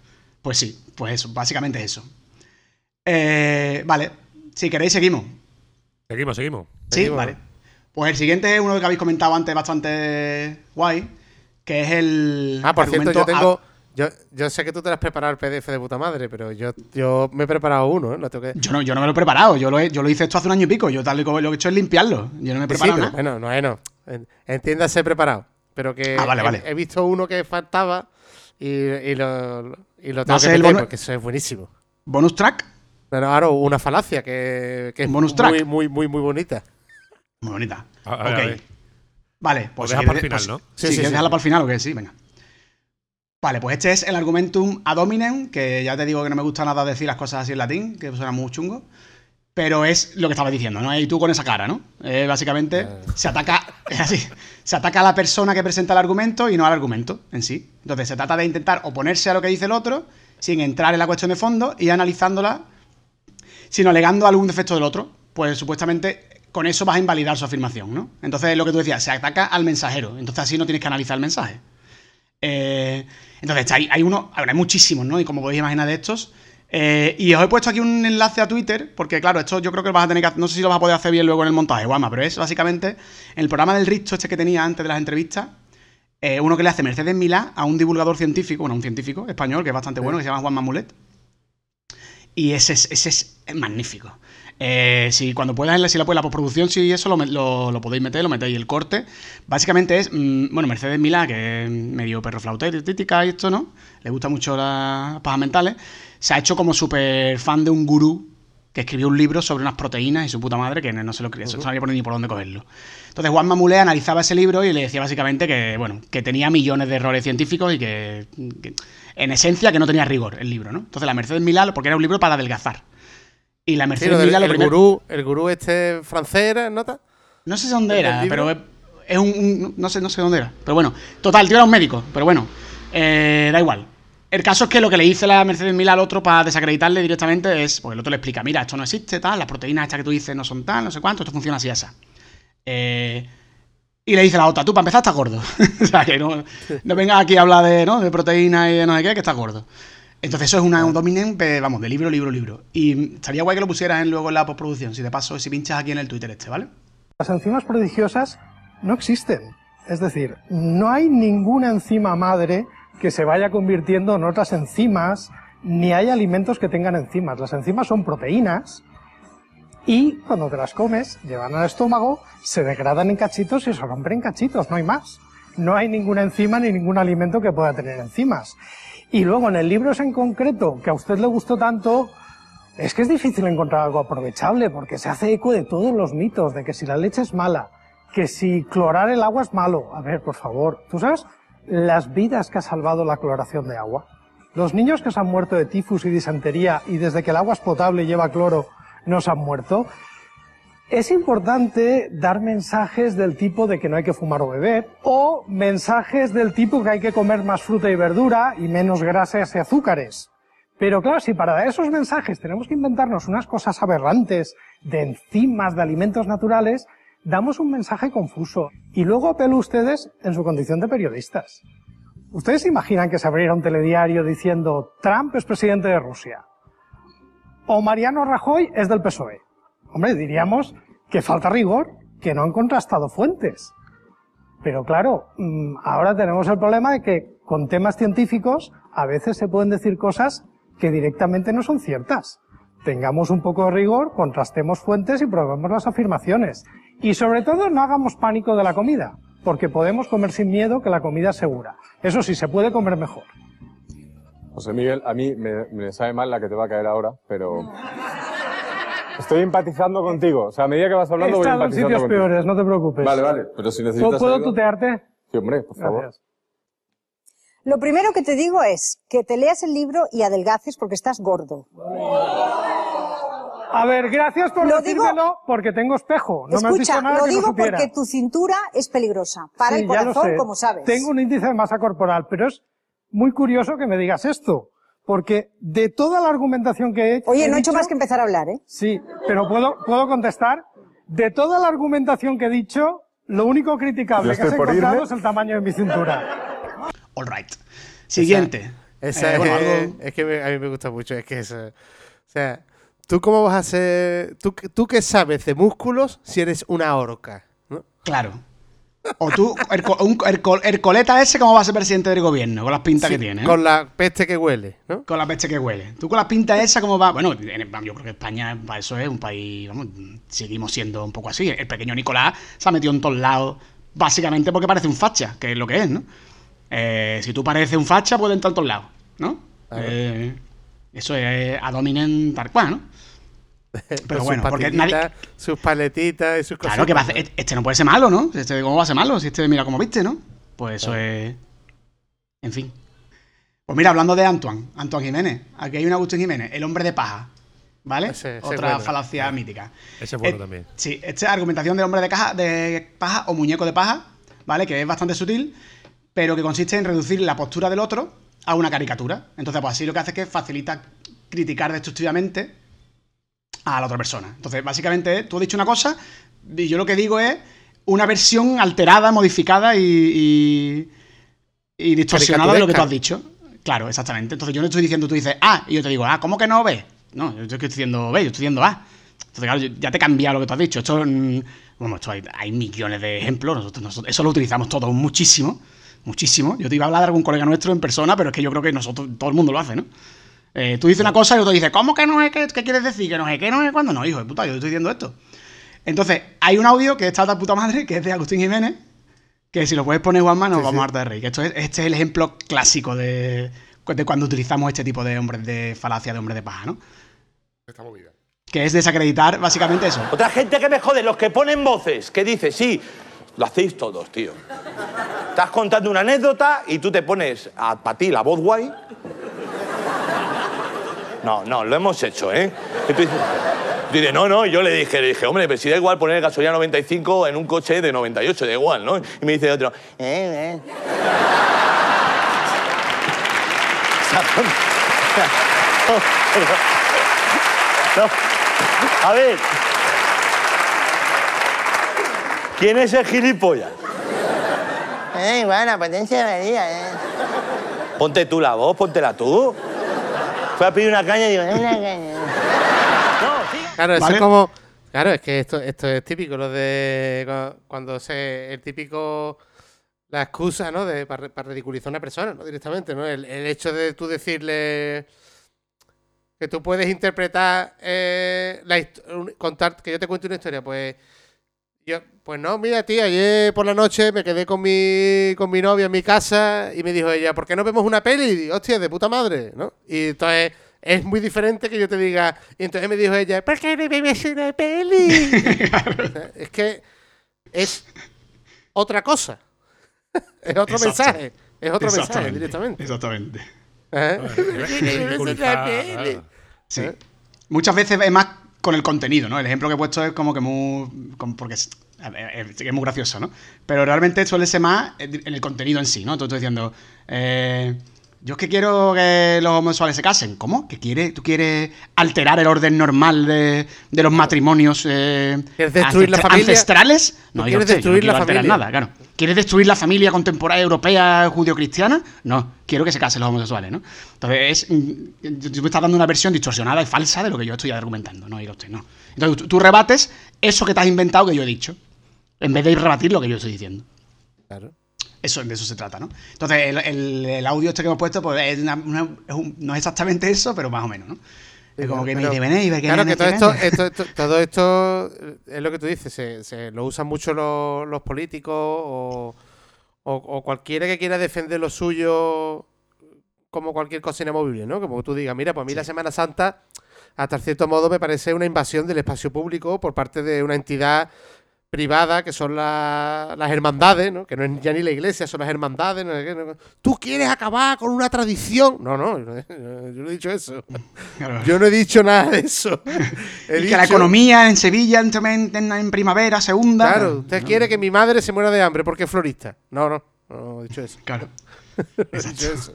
Pues sí, pues eso, básicamente eso. Eh, vale, si queréis seguimos. Seguimos, seguimos. Sí, Seguimos. vale. Pues el siguiente es uno que habéis comentado antes bastante guay, que es el... Ah, por cierto, yo tengo. Yo, yo sé que tú te has preparado el PDF de puta madre, pero yo, yo me he preparado uno, ¿eh? No tengo que. Yo no, yo no me lo he preparado, yo lo, he- yo lo hice esto hace un año y pico, yo tal y como lo que he hecho es limpiarlo, yo no me he Sí, preparado pero nada. bueno, no, bueno. en- entiéndase preparado. Pero que Ah, vale, he, vale. he visto uno que faltaba y, y lo, y lo tengo que meter porque eso es buenísimo. Bonus track. Pero claro, una falacia que, que es Un bonus muy, track. muy, muy, muy bonita. Muy bonita. A- ok. a. Vale, pues si dejas para el quieres- final, pues- ¿no? Sí, Sí, sí, ¿quieres sí. dejarla para el final o qué? Sí, venga. Vale, pues este es el argumentum ad hominem, que ya te digo que no me gusta nada decir las cosas así en latín, que suena muy chungo. Pero es lo que estaba diciendo, ¿no? Y tú con esa cara, ¿no? Eh, básicamente se ataca, es así, se ataca a la persona que presenta el argumento y no al argumento en sí. Entonces se trata de intentar oponerse a lo que dice el otro sin entrar en la cuestión de fondo y analizándola, sino alegando algún defecto del otro. Pues supuestamente con eso vas a invalidar su afirmación, ¿no? Entonces lo que tú decías, se ataca al mensajero. Entonces así no tienes que analizar el mensaje. Eh, entonces, hay, hay uno, hay muchísimos, ¿no? Y como podéis imaginar de estos. Eh, y os he puesto aquí un enlace a Twitter, porque claro, esto yo creo que vas a tener que. No sé si lo vas a poder hacer bien luego en el montaje, Guama, pero es básicamente en el programa del Risto este que tenía antes de las entrevistas. eh, uno que le hace Mercedes Milá a un divulgador científico, bueno, un científico español que es bastante bueno, que se llama Juan Mamulet. Y ese es, ese es magnífico. Eh, si cuando puedas, si la, la postproducción, si eso lo- lo podéis meter, lo metéis. El corte, básicamente es, mm, bueno, Mercedes Milá, que es medio perro flautética y esto, ¿no? Le gusta mucho las pajas mentales. Se ha hecho como súper fan de un gurú que escribió un libro sobre unas proteínas y su puta madre, que no, se lo creía, no sabía ni por dónde cogerlo. Entonces Juan Mamulé analizaba ese libro y le decía básicamente que, bueno, que tenía millones de errores científicos y que, que, en esencia, que no tenía rigor el libro, ¿no? Entonces la Mercedes Milá, porque era un libro para adelgazar. Y la Sí, Mercedes del- Milá el, gurú, el gurú este francés, ¿era, ¿nota? No sé dónde ¿El era, pero es, es un, un- No sé, no sé dónde era. Pero bueno, total, tío era un médico, pero bueno, eh, da igual. El caso es que lo que le dice la Mercedes Milá al otro para desacreditarle directamente es. Porque el otro le explica: mira, esto no existe, tal, las proteínas estas que tú dices no son tal, no sé cuánto, esto funciona así, así. Eh, y le dice la otra: tú para empezar estás gordo. o sea, que no, vengas aquí a hablar de, ¿no? de proteínas y de no sé qué, que estás gordo. Entonces, eso es una, un dominen, pe- vamos, de libro, libro, libro. Y estaría guay que lo pusieras luego en la postproducción, si de paso, si pinchas aquí en el Twitter este, ¿vale? Las enzimas prodigiosas no existen. Es decir, no hay ninguna enzima madre que se vaya convirtiendo en otras enzimas, ni hay alimentos que tengan enzimas. Las enzimas son proteínas y cuando te las comes, llevan al estómago, se degradan en cachitos y se rompen en cachitos, no hay más. No hay ninguna enzima ni ningún alimento que pueda tener enzimas. Y luego en el libro en concreto, que a usted le gustó tanto, es que es difícil encontrar algo aprovechable porque se hace eco de todos los mitos, de que si la leche es mala, que si clorar el agua es malo. A ver, por favor, ¿tú sabes las vidas que ha salvado la cloración de agua? Los niños que se han muerto de tifus y disentería y desde que el agua es potable y lleva cloro no se han muerto. Es importante dar mensajes del tipo de que no hay que fumar o beber, o mensajes del tipo que hay que comer más fruta y verdura y menos grasas y azúcares. Pero claro, si para dar esos mensajes tenemos que inventarnos unas cosas aberrantes de enzimas, de alimentos naturales, damos un mensaje confuso. Y luego apelo a ustedes en su condición de periodistas. ¿Ustedes imaginan que se abriera un telediario diciendo Trump es presidente de Rusia? O Mariano Rajoy es del PSOE. Hombre, diríamos que falta rigor, que no han contrastado fuentes. Pero claro, mm, ahora tenemos el problema de que con temas científicos a veces se pueden decir cosas que directamente no son ciertas. Tengamos un poco de rigor, contrastemos fuentes y probemos las afirmaciones. Y sobre todo no hagamos pánico de la comida, porque podemos comer sin miedo que la comida es segura. Eso sí, se puede comer mejor. José Miguel, a mí me, me sabe mal la que te va a caer ahora, pero estoy empatizando contigo. O sea, a medida que vas He hablando voy estado en empatizando sitios contigo. peores, no te preocupes. Vale, vale, pero si ¿Puedo, necesitas ¿puedo tutearte? Sí, hombre, por favor. Gracias. Lo primero que te digo es que te leas el libro y adelgaces porque estás gordo. A ver, gracias por Lo digo- decírmelo, porque tengo espejo. No me has Escucha, dicho nada lo que no digo supiera. porque tu cintura es peligrosa para Sí, el ya lo corazón, sé. como sabes. Tengo un índice de masa corporal, pero es muy curioso que me digas esto. Porque de toda la argumentación que he hecho... Oye, no he hecho más que empezar a hablar, ¿eh? Sí, pero puedo, puedo contestar. De toda la argumentación que he dicho, lo único criticable que has encontrado irme. es el tamaño de mi cintura. All right. Siguiente. Esa Eh, bueno, es, algo- es que me- a mí me gusta mucho. Es que es. O sea, ¿tú cómo vas a ser. ¿Tú, tú qué sabes de músculos si eres una orca? ¿no? Claro. O tú, un Herco- Hercoleta ese, ¿cómo va a ser presidente del gobierno? Con las pintas Sí, que tiene. ¿eh? Con la peste que huele, ¿no? Con la peste que huele. Tú con las pintas esa, ¿cómo va? Bueno, en- yo creo que España, para eso es un país, vamos, seguimos siendo un poco así. El pequeño Nicolás se ha metido en todos lados básicamente porque parece un facha, que es lo que es, ¿no? Eh, si tú pareces un facha, puede entrar en todos lados, ¿no? Eh, eso es a dominen tal cual, ¿no? Pero bueno, sus porque nadie- sus paletitas y sus cosas. Claro, que va a hacer- este no puede ser malo, ¿no? Este, ¿Cómo va a ser malo? Si este mira como viste, ¿no? Pues eso es. En fin. Pues mira, hablando de Antoine, Antoine Jiménez, aquí hay un Agustín Jiménez, el hombre de paja. ¿Vale? Ese- ese es Otra bueno. falacia mítica. Ese es bueno Eh, también. Sí, esta es argumentación del hombre de, caja, de paja o muñeco de paja, ¿vale? Que es bastante sutil, pero que consiste en reducir la postura del otro a una caricatura. Entonces, pues así lo que hace es que facilita criticar destructivamente a la otra persona. Entonces, básicamente, tú has dicho una cosa y yo lo que digo es una versión alterada, modificada y, y, y distorsionada de lo que tú has dicho. Claro, exactamente. Entonces yo no estoy diciendo, tú dices, ah, y yo te digo, ah, ¿cómo que no ves? No, yo estoy diciendo, ve, yo estoy diciendo, ah. Entonces, claro, ya te he cambiado lo que tú has dicho. Esto, mm, bueno, esto hay, hay millones de ejemplos. Nosotros, nosotros- eso lo utilizamos todos muchísimo. Muchísimo. Yo te iba a hablar de algún colega nuestro en persona, pero es que yo creo que nosotros, todo el mundo lo hace, ¿no? Eh, tú dices una cosa y otro dice, ¿cómo que no es? ¿Qué, qué quieres decir? Que no es que no es cuando no, hijo de puta, yo estoy diciendo esto. Entonces, hay un audio que está de puta madre, que es de Agustín Jiménez, que si lo puedes poner, Juanma, nos Sí, vamos sí. a hartar de reír. Que esto es, este es el ejemplo clásico de, de cuando utilizamos este tipo de hombres de falacia de hombres de paja, ¿no? Esta movida. Que es desacreditar básicamente eso. Otra gente que me jode, los que ponen voces, que dice, sí, lo hacéis todos, tío. Estás contando una anécdota y tú te pones a para ti la voz guay. No, no, lo hemos hecho, ¿eh? Tú dices, no, no, y yo le dije, le dije, hombre, pero si da igual poner gasolina 95 en un coche de 98, da igual, ¿no? Y me dice otro, eh, eh. No. A ver. ¿Quién es el gilipollas? Eh, igual, la potencia varía, eh. Ponte tú la voz, póntela tú. Fui a pedir una caña y digo, "Eh, una caña. Claro, eso ¿Vale? es como. Claro, es que esto, esto es típico, lo de cu- cuando se. El típico. La excusa, ¿no? De, para, para ridiculizar a una persona, ¿no? Directamente, ¿no? El, el hecho de tú decirle. Que tú puedes interpretar. eh, la contar. Que yo te cuente una historia, pues. Yo, pues no, mira, tía, ayer por la noche me quedé con mi, con mi novia en mi casa y me dijo ella, ¿por qué no vemos una peli? Y digo, hostia, de puta madre, ¿no? Y entonces es muy diferente que yo te diga, y entonces me dijo ella, ¿por qué no vemos una peli? O sea, es que es otra cosa. es otro Exacto. mensaje. Es otro mensaje Exactamente, directamente. Exactamente. ¿Eh? Ridiculizar, Sí. ¿Eh? Muchas veces es más con el contenido, ¿no? El ejemplo que he puesto es como que muy. como- porque es, muy gracioso, ¿no? Pero realmente suele ser más en el contenido en sí, ¿no? Tú estás diciendo. eh, yo es que quiero que los homosexuales se casen. ¿Cómo? ¿Que quiere, ¿Tú quieres alterar el orden normal de, de los matrimonios eh, ¿Quieres destruir la ancestra- familia? ancestrales? ¿Tú No, quieres yo, usted, yo no destruir quiero la familia? nada, claro. ¿Quieres destruir la familia contemporánea europea judío-cristiana? No, quiero que se casen los homosexuales, ¿no? Entonces, es, mm, tú me estás dando una versión distorsionada y falsa de lo que yo estoy argumentando, no, usted, no. Entonces, tú, rebates eso que te has inventado que yo he dicho, en vez de rebatir lo que yo estoy diciendo. Claro. Eso, de eso se trata, ¿no? Entonces, el, el- el audio este que hemos puesto, pues es una- una- es un- no es exactamente eso, pero más o menos, ¿no? Como que me dice, ven Claro que todo este esto, viene". esto- esto- todo esto es lo que tú dices, se, se lo usan mucho los, los políticos o, o- o cualquiera que quiera defender lo suyo como cualquier cosa inamovible, ¿no? Como tú digas, mira, pues a mí la Semana Santa, hasta cierto modo, me parece una invasión del espacio público por parte de una entidad privada que son la- las hermandades, ¿no? Que no es ya ni la iglesia, son las hermandades. no Tú quieres acabar con una tradición. No, no, yo no he dicho eso. Claro. Yo no he dicho nada de eso. He Y que la economía en Sevilla en, en- primavera se hunda. Claro, usted quiere que mi madre se muera de hambre porque es florista. No, no, no he dicho eso. Claro. Dicho eso.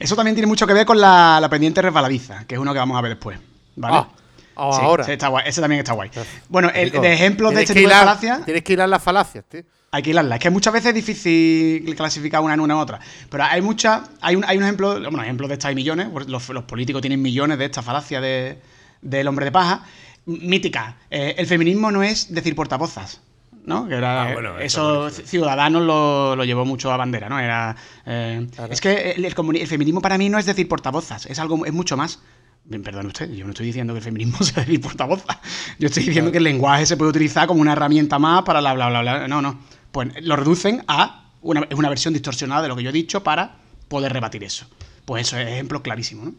Eso también tiene mucho que ver con la, la pendiente resbaladiza, que es uno que vamos a ver después. ¿Vale? Ah, ah, Sí, ahora. Ese, está guay, ese también está guay. Bueno, el, de ejemplos de este tipo de falacias, Tienes que hilar las falacias, tío. hay que hilarlas. Es que muchas veces es difícil clasificar una en una u otra. Pero hay muchas. Hay un, hay un ejemplo. Bueno, ejemplos de estas hay millones. porque Los, los políticos tienen millones de esta falacia de, del hombre de paja. Mítica. Eh, el feminismo no es decir portavozas. ¿no? Que era, Ah, bueno, eso Ciudadanos lo, lo llevó mucho a bandera, ¿no? Era. eh, Es que el, el el feminismo para mí no es decir portavozas, es algo, es mucho más. Perdone usted, yo no estoy diciendo que el feminismo sea decir portavozas. Yo estoy diciendo que el lenguaje se puede utilizar como una herramienta más para la bla bla bla. No, no. pues lo reducen a una, una versión distorsionada de lo que yo he dicho para poder rebatir eso. Pues eso es ejemplo clarísimo, ¿no?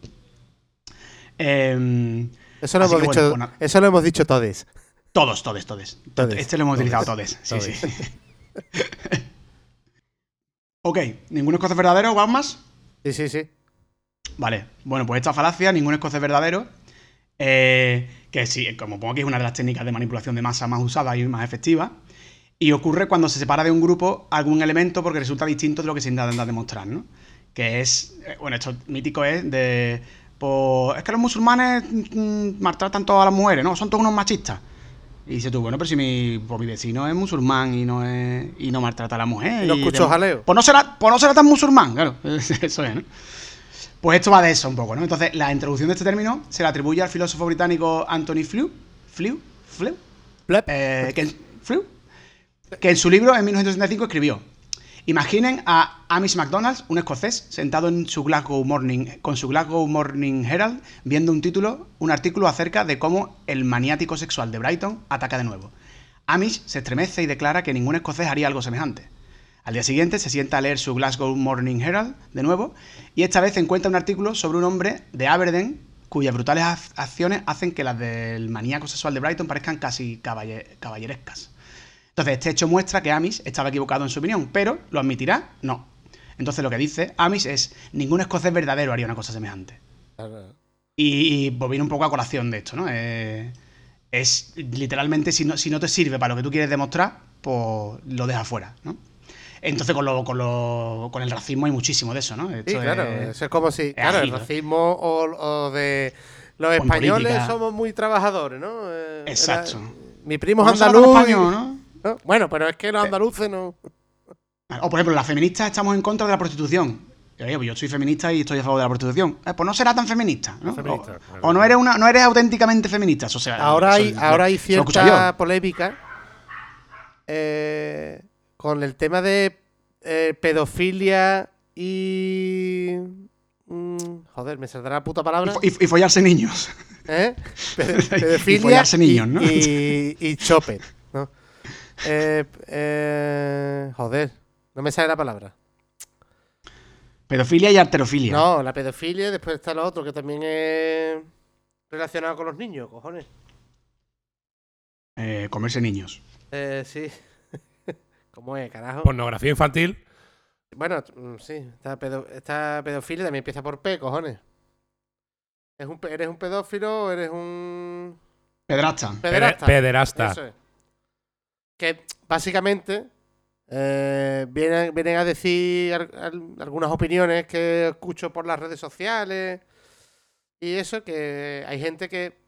Em, Eso lo, hemos dicho, bueno, pues eso lo hemos dicho todos. Todos, todos, todos. Este lo hemos Todes. utilizado todos. Sí, Todes. sí. ok, ¿ningún escocés verdadero? ¿Vamos más? Sí, sí, sí. Vale, bueno, pues esta falacia, ningún escocés verdadero, eh, que sí, como pongo aquí, es una de las técnicas de manipulación de masa más usadas y más efectivas, y ocurre cuando se separa de un grupo algún elemento porque resulta distinto de lo que se intenta demostrar, ¿no? Que es, eh, bueno, esto mítico es de, pues, es que los musulmanes mm, maltratan todas las mujeres, ¿no? Son todos unos machistas. Y dices tú, bueno, pero si mi, pues mi vecino es musulmán y no es y no maltrata a la mujer. Y no escucho jaleo. Pues no será, pues no será tan musulmán, claro. Eso es, ¿no? Pues esto va de eso un poco, ¿no? Entonces, la introducción de este término se le atribuye al filósofo británico Anthony Flew, Flew, Flew, eh, que, Flew, que en su libro en 1965 escribió: Imaginen a Amish McDonald's, un escocés, sentado en su Glasgow Morning, con su Glasgow Morning Herald, viendo un título, un artículo acerca de cómo el maniático sexual de Brighton ataca de nuevo. Amish se estremece y declara que ningún escocés haría algo semejante. Al día siguiente se sienta a leer su Glasgow Morning Herald de nuevo y esta vez encuentra un artículo sobre un hombre de Aberdeen cuyas brutales ac- acciones hacen que las del maníaco sexual de Brighton parezcan casi caballe- caballerescas. Entonces, este hecho muestra que Amish estaba equivocado en su opinión, pero ¿lo admitirá? No. Entonces, lo que dice Amish es: ningún escocés verdadero haría una cosa semejante. Y, y viene un poco a colación de esto, ¿no? Eh, es literalmente, si no, si no te sirve para lo que tú quieres demostrar, pues lo dejas fuera, ¿no? Entonces, con, lo, con, lo, con el racismo hay muchísimo de eso, ¿no? Sí, claro. es- Eso es como si. Claro, el ágil, ¿no? racismo o, o de. Los españoles política. somos muy trabajadores, ¿no? Eh, Exacto. era- mi primo es andaluz. español, ¿no? ¿no? Bueno, pero es que los andaluces no. O por ejemplo, las feministas estamos en contra de la prostitución. Pues yo soy feminista y estoy a favor de la prostitución. Eh, pues no será tan feminista, ¿no? feminista, o, claro. o no eres una, no eres auténticamente feminista. O sea, Ahora eso hay, ahora hay cierta polémica eh, con el tema de eh, pedofilia y. mm, joder, me saldrá la puta palabra. Y, y follarse niños. ¿Eh? Pede- Y Pedofilia follarse niños, y, ¿no? y, y chopper, ¿no? Eh, eh, joder, no me sale la palabra. Pedofilia y arterofilia. No, la pedofilia y después está lo otro que también es relacionado con los niños, cojones. Eh, comerse niños. Eh, sí. ¿Cómo es, carajo? Pornografía infantil. Bueno, mm, sí, esta, pedo- esta pedofilia también empieza por P, cojones. ¿Es un, ¿Eres un pedófilo o eres un Pedrasta. pederasta? Pede- pederasta. Eso es. Que básicamente eh, vienen, vienen a decir al- al- algunas opiniones que escucho por las redes sociales y eso, que hay gente que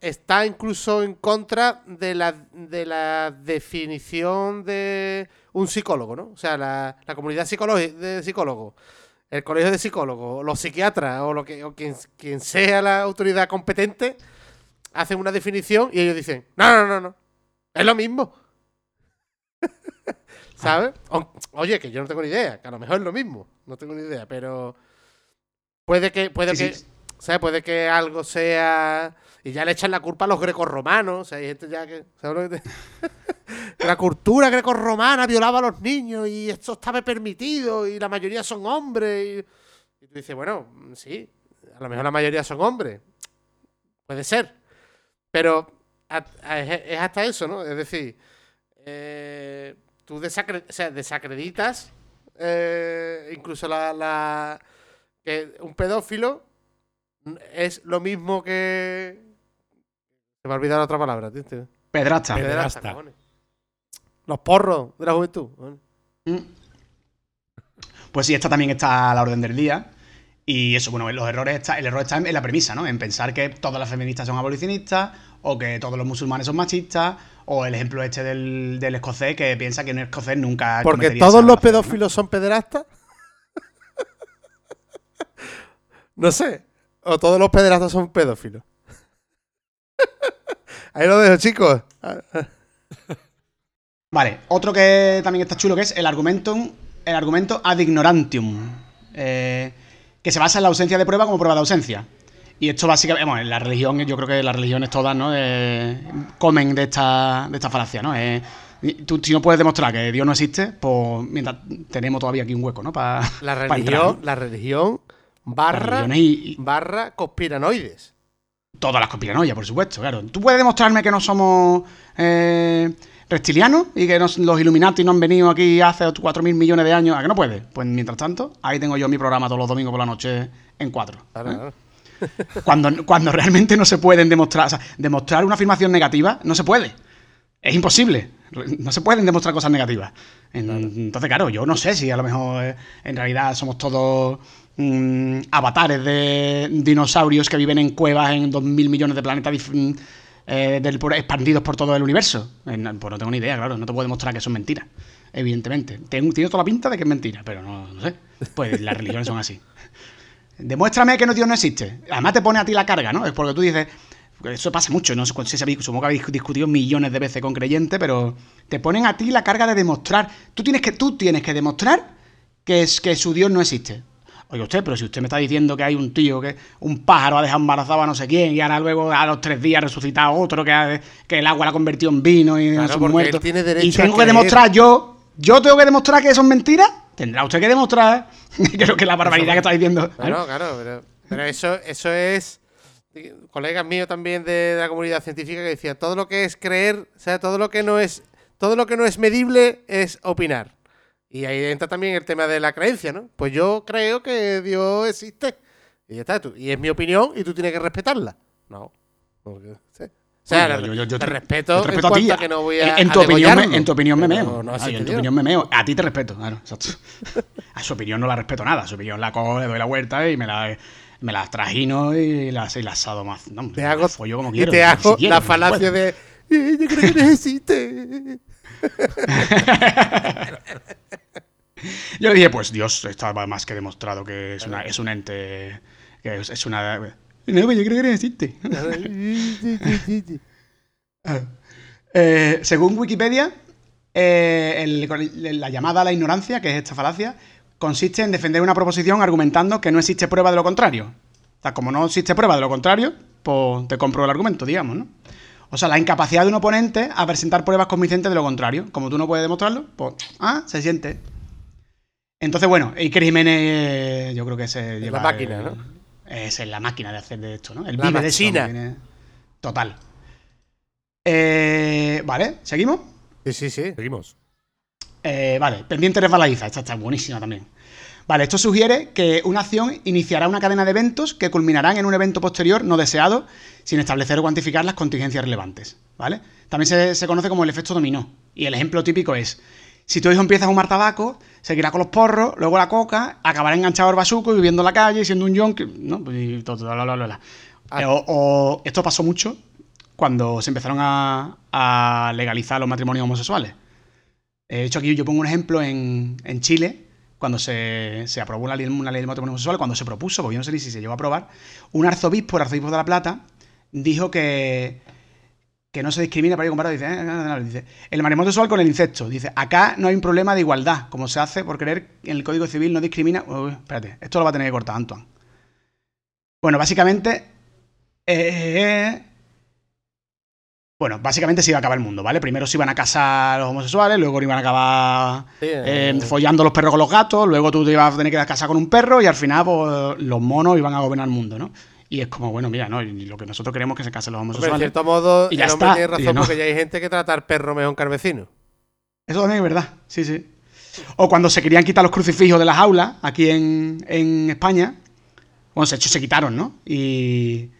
está incluso en contra de la, de la definición de un psicólogo, ¿no? O sea, la, la comunidad de psicólogos, el colegio de psicólogos, los psiquiatras o, lo que, o quien, quien sea la autoridad competente, hacen una definición y ellos dicen, no, no, no, no, es lo mismo. ¿Sabes? O- Oye, que yo no tengo ni idea, que a lo mejor es lo mismo, no tengo ni idea, pero puede que, puede Sí, que, sí. ¿sabes? Puede que algo sea y ya le echan la culpa a los grecorromanos, o sea, hay gente ya que, ¿sabes lo que te- que la cultura grecorromana violaba a los niños y esto estaba permitido y la mayoría son hombres y, tú dices, bueno, sí, a lo mejor la mayoría son hombres, puede ser, pero es, hasta eso, ¿no? Es decir, eh, tú desacreditas eh, incluso la, la- que un pedófilo es lo mismo que se me ha olvidado la otra palabra, tío. tío. Pedrasta. Pederasta, Pederasta. cojones. Los porros de la juventud. Mm. Pues sí, esta también está a la orden del día. Y eso, bueno, los errores está, el error está en, en la premisa, ¿no? En pensar que todas las feministas son abolicionistas, o que todos los musulmanes son machistas, o el ejemplo este del, del escocés que piensa que un escocés nunca. Porque cometería todos los pedófilos son pederastas. no sé. O todos los pederastas son pedófilos. Ahí lo dejo, chicos. Vale, otro que también está chulo que es el argumento, el argumento ad ignorantium, eh, que se basa en la ausencia de prueba como prueba de ausencia. Y esto básicamente, bueno, en la religión, yo creo que las religiones todas, ¿no? Eh, comen de esta, de esta falacia, ¿no? Y Tú, si no puedes demostrar que Dios no existe, pues mientras tenemos todavía aquí un hueco, ¿no? Para La religión, entrar, ¿no? la religión barra, y- barra conspiranoides. Todas las conspiranoias, por supuesto, claro. ¿Tú puedes demostrarme que no somos eh, reptilianos y que nos- los Illuminati no han venido aquí hace 4.000 millones de años? ¿A que no puedes? Pues mientras tanto, ahí tengo yo mi programa todos los domingos por la noche en cuatro. Claro, ¿eh? claro. Cuando, cuando realmente no se pueden demostrar, o sea, demostrar una afirmación negativa no se puede. Es imposible. No se pueden demostrar cosas negativas. En- Entonces, claro, yo no sé si a lo mejor eh, en realidad somos todos mm, avatares de dinosaurios que viven en cuevas en 2.000 millones de planetas mm, eh, expandidos por todo el universo. Eh, Pues no tengo ni idea, claro. No te puedo demostrar que son mentiras. Evidentemente. Tengo- Tiene toda la pinta de que es mentira, pero no, no sé. Pues las religiones son así. Demuéstrame que no, Dios no existe. Además te pone a ti la carga, ¿no? Es porque tú dices, eso pasa mucho, no sé si sabéis, supongo que habéis discutido millones de veces con creyentes, pero te ponen a ti la carga de demostrar. Tú tienes que, tú tienes que demostrar que, es, que su Dios no existe. Oye usted, pero si usted me está diciendo que hay un tío que un pájaro ha dejado embarazado a no sé quién y ahora luego a los tres días ha resucitado otro que, ha- que el agua la ha convertido en vino y Claro, tiene derecho y tengo que demostrar yo, yo tengo que demostrar que eso es mentira. Tendrá usted que demostrar. Creo que la barbaridad que está diciendo. Claro, claro, pero, pero eso, eso es. Colegas míos también de, de la comunidad científica que decían todo lo que es creer, o sea, todo lo que no es, todo lo que no es medible es opinar. Y ahí entra también el tema de la creencia, ¿no? Pues yo creo que Dios existe. Y ya está, tú, y es mi opinión y tú tienes que respetarla. No. Porque- sí. O sea, Bueno, yo- yo- yo te te- respeto, te respeto en a ti. a que no voy a En- en, a tu opinión, me, en tu opinión me meo. no Ah, yo en tu opinión me meo. A ti te respeto, claro. A su opinión no la respeto nada. A su opinión la cojo, le doy la vuelta y me la, me la trajino y la, y la asado más. No, Te hago, follo como y quiero. te si hago quiero, la si falacia de "Eh, yo creo que no existe. Yo le dije, pues Dios estaba más que demostrado que es, una, es un ente. Que es, es una. No, yo creo que no existe. Ah. Eh, según Wikipedia, eh, el- la llamada a la ignorancia, que es esta falacia, consiste en defender una proposición argumentando que no existe prueba de lo contrario. O sea, como no existe prueba de lo contrario, pues te compro el argumento, digamos, ¿no? O sea, la incapacidad de un oponente a presentar pruebas convincentes de lo contrario. Como tú no puedes demostrarlo, pues, ah, se siente. Entonces, bueno, Iker Jiménez, yo creo que se lleva. la máquina, el- ¿no? Es la máquina de hacer de esto, ¿no? El La vive de tiene- Total. Eh, vale, ¿seguimos? Sí, sí, sí. Seguimos. Eh, vale, pendiente resbaladiza, esta está buenísima también. Vale, esto sugiere que una acción iniciará una cadena de eventos que culminarán en un evento posterior no deseado sin establecer o cuantificar las contingencias relevantes. ¿Vale? También se, se conoce como el efecto dominó. Y el ejemplo típico es: si tu hijo empieza a fumar tabaco, seguirá con los porros, luego la coca, acabará enganchado al basuco y viviendo en la calle siendo un yonki. ¿no? Pues, y todo, bla, bla, bla, O, o esto pasó mucho cuando se empezaron a, a legalizar los matrimonios homosexuales. Eh, De hecho, aquí yo pongo un ejemplo en, en Chile, cuando se, se aprobó una ley, una ley de matrimonio homosexual, cuando se propuso, porque yo no sé ni si se llegó a aprobar, un arzobispo, el arzobispo de La Plata, dijo que, que no se discrimina para ir comparado. Dice, eh, no, no, no, dice, el matrimonio sexual con el incesto. Dice, acá no hay un problema de igualdad, como se hace por creer que en el Código Civil no discrimina. Uy, espérate, esto lo va a tener que cortar Antoine. Bueno, básicamente. eh, bueno, básicamente se iba a acabar el mundo, ¿vale? Primero se iban a casar los homosexuales, luego iban a acabar eh, eh, follando los perros con los gatos, luego tú te ibas a tener que ir a casa con un perro y al final pues, los monos iban a gobernar el mundo, ¿no? Y es como, bueno, mira, ¿no? Y lo que nosotros queremos es que se casen los Hombre, en homosexuales. cierto modo, y ya el hombre está. tiene razón no. porque ya hay gente que trata al perro mejor que al vecino. Eso también es verdad, sí, sí. O cuando se querían quitar los crucifijos de las aulas, aquí en, en España, bueno, hecho se quitaron, ¿no? Y,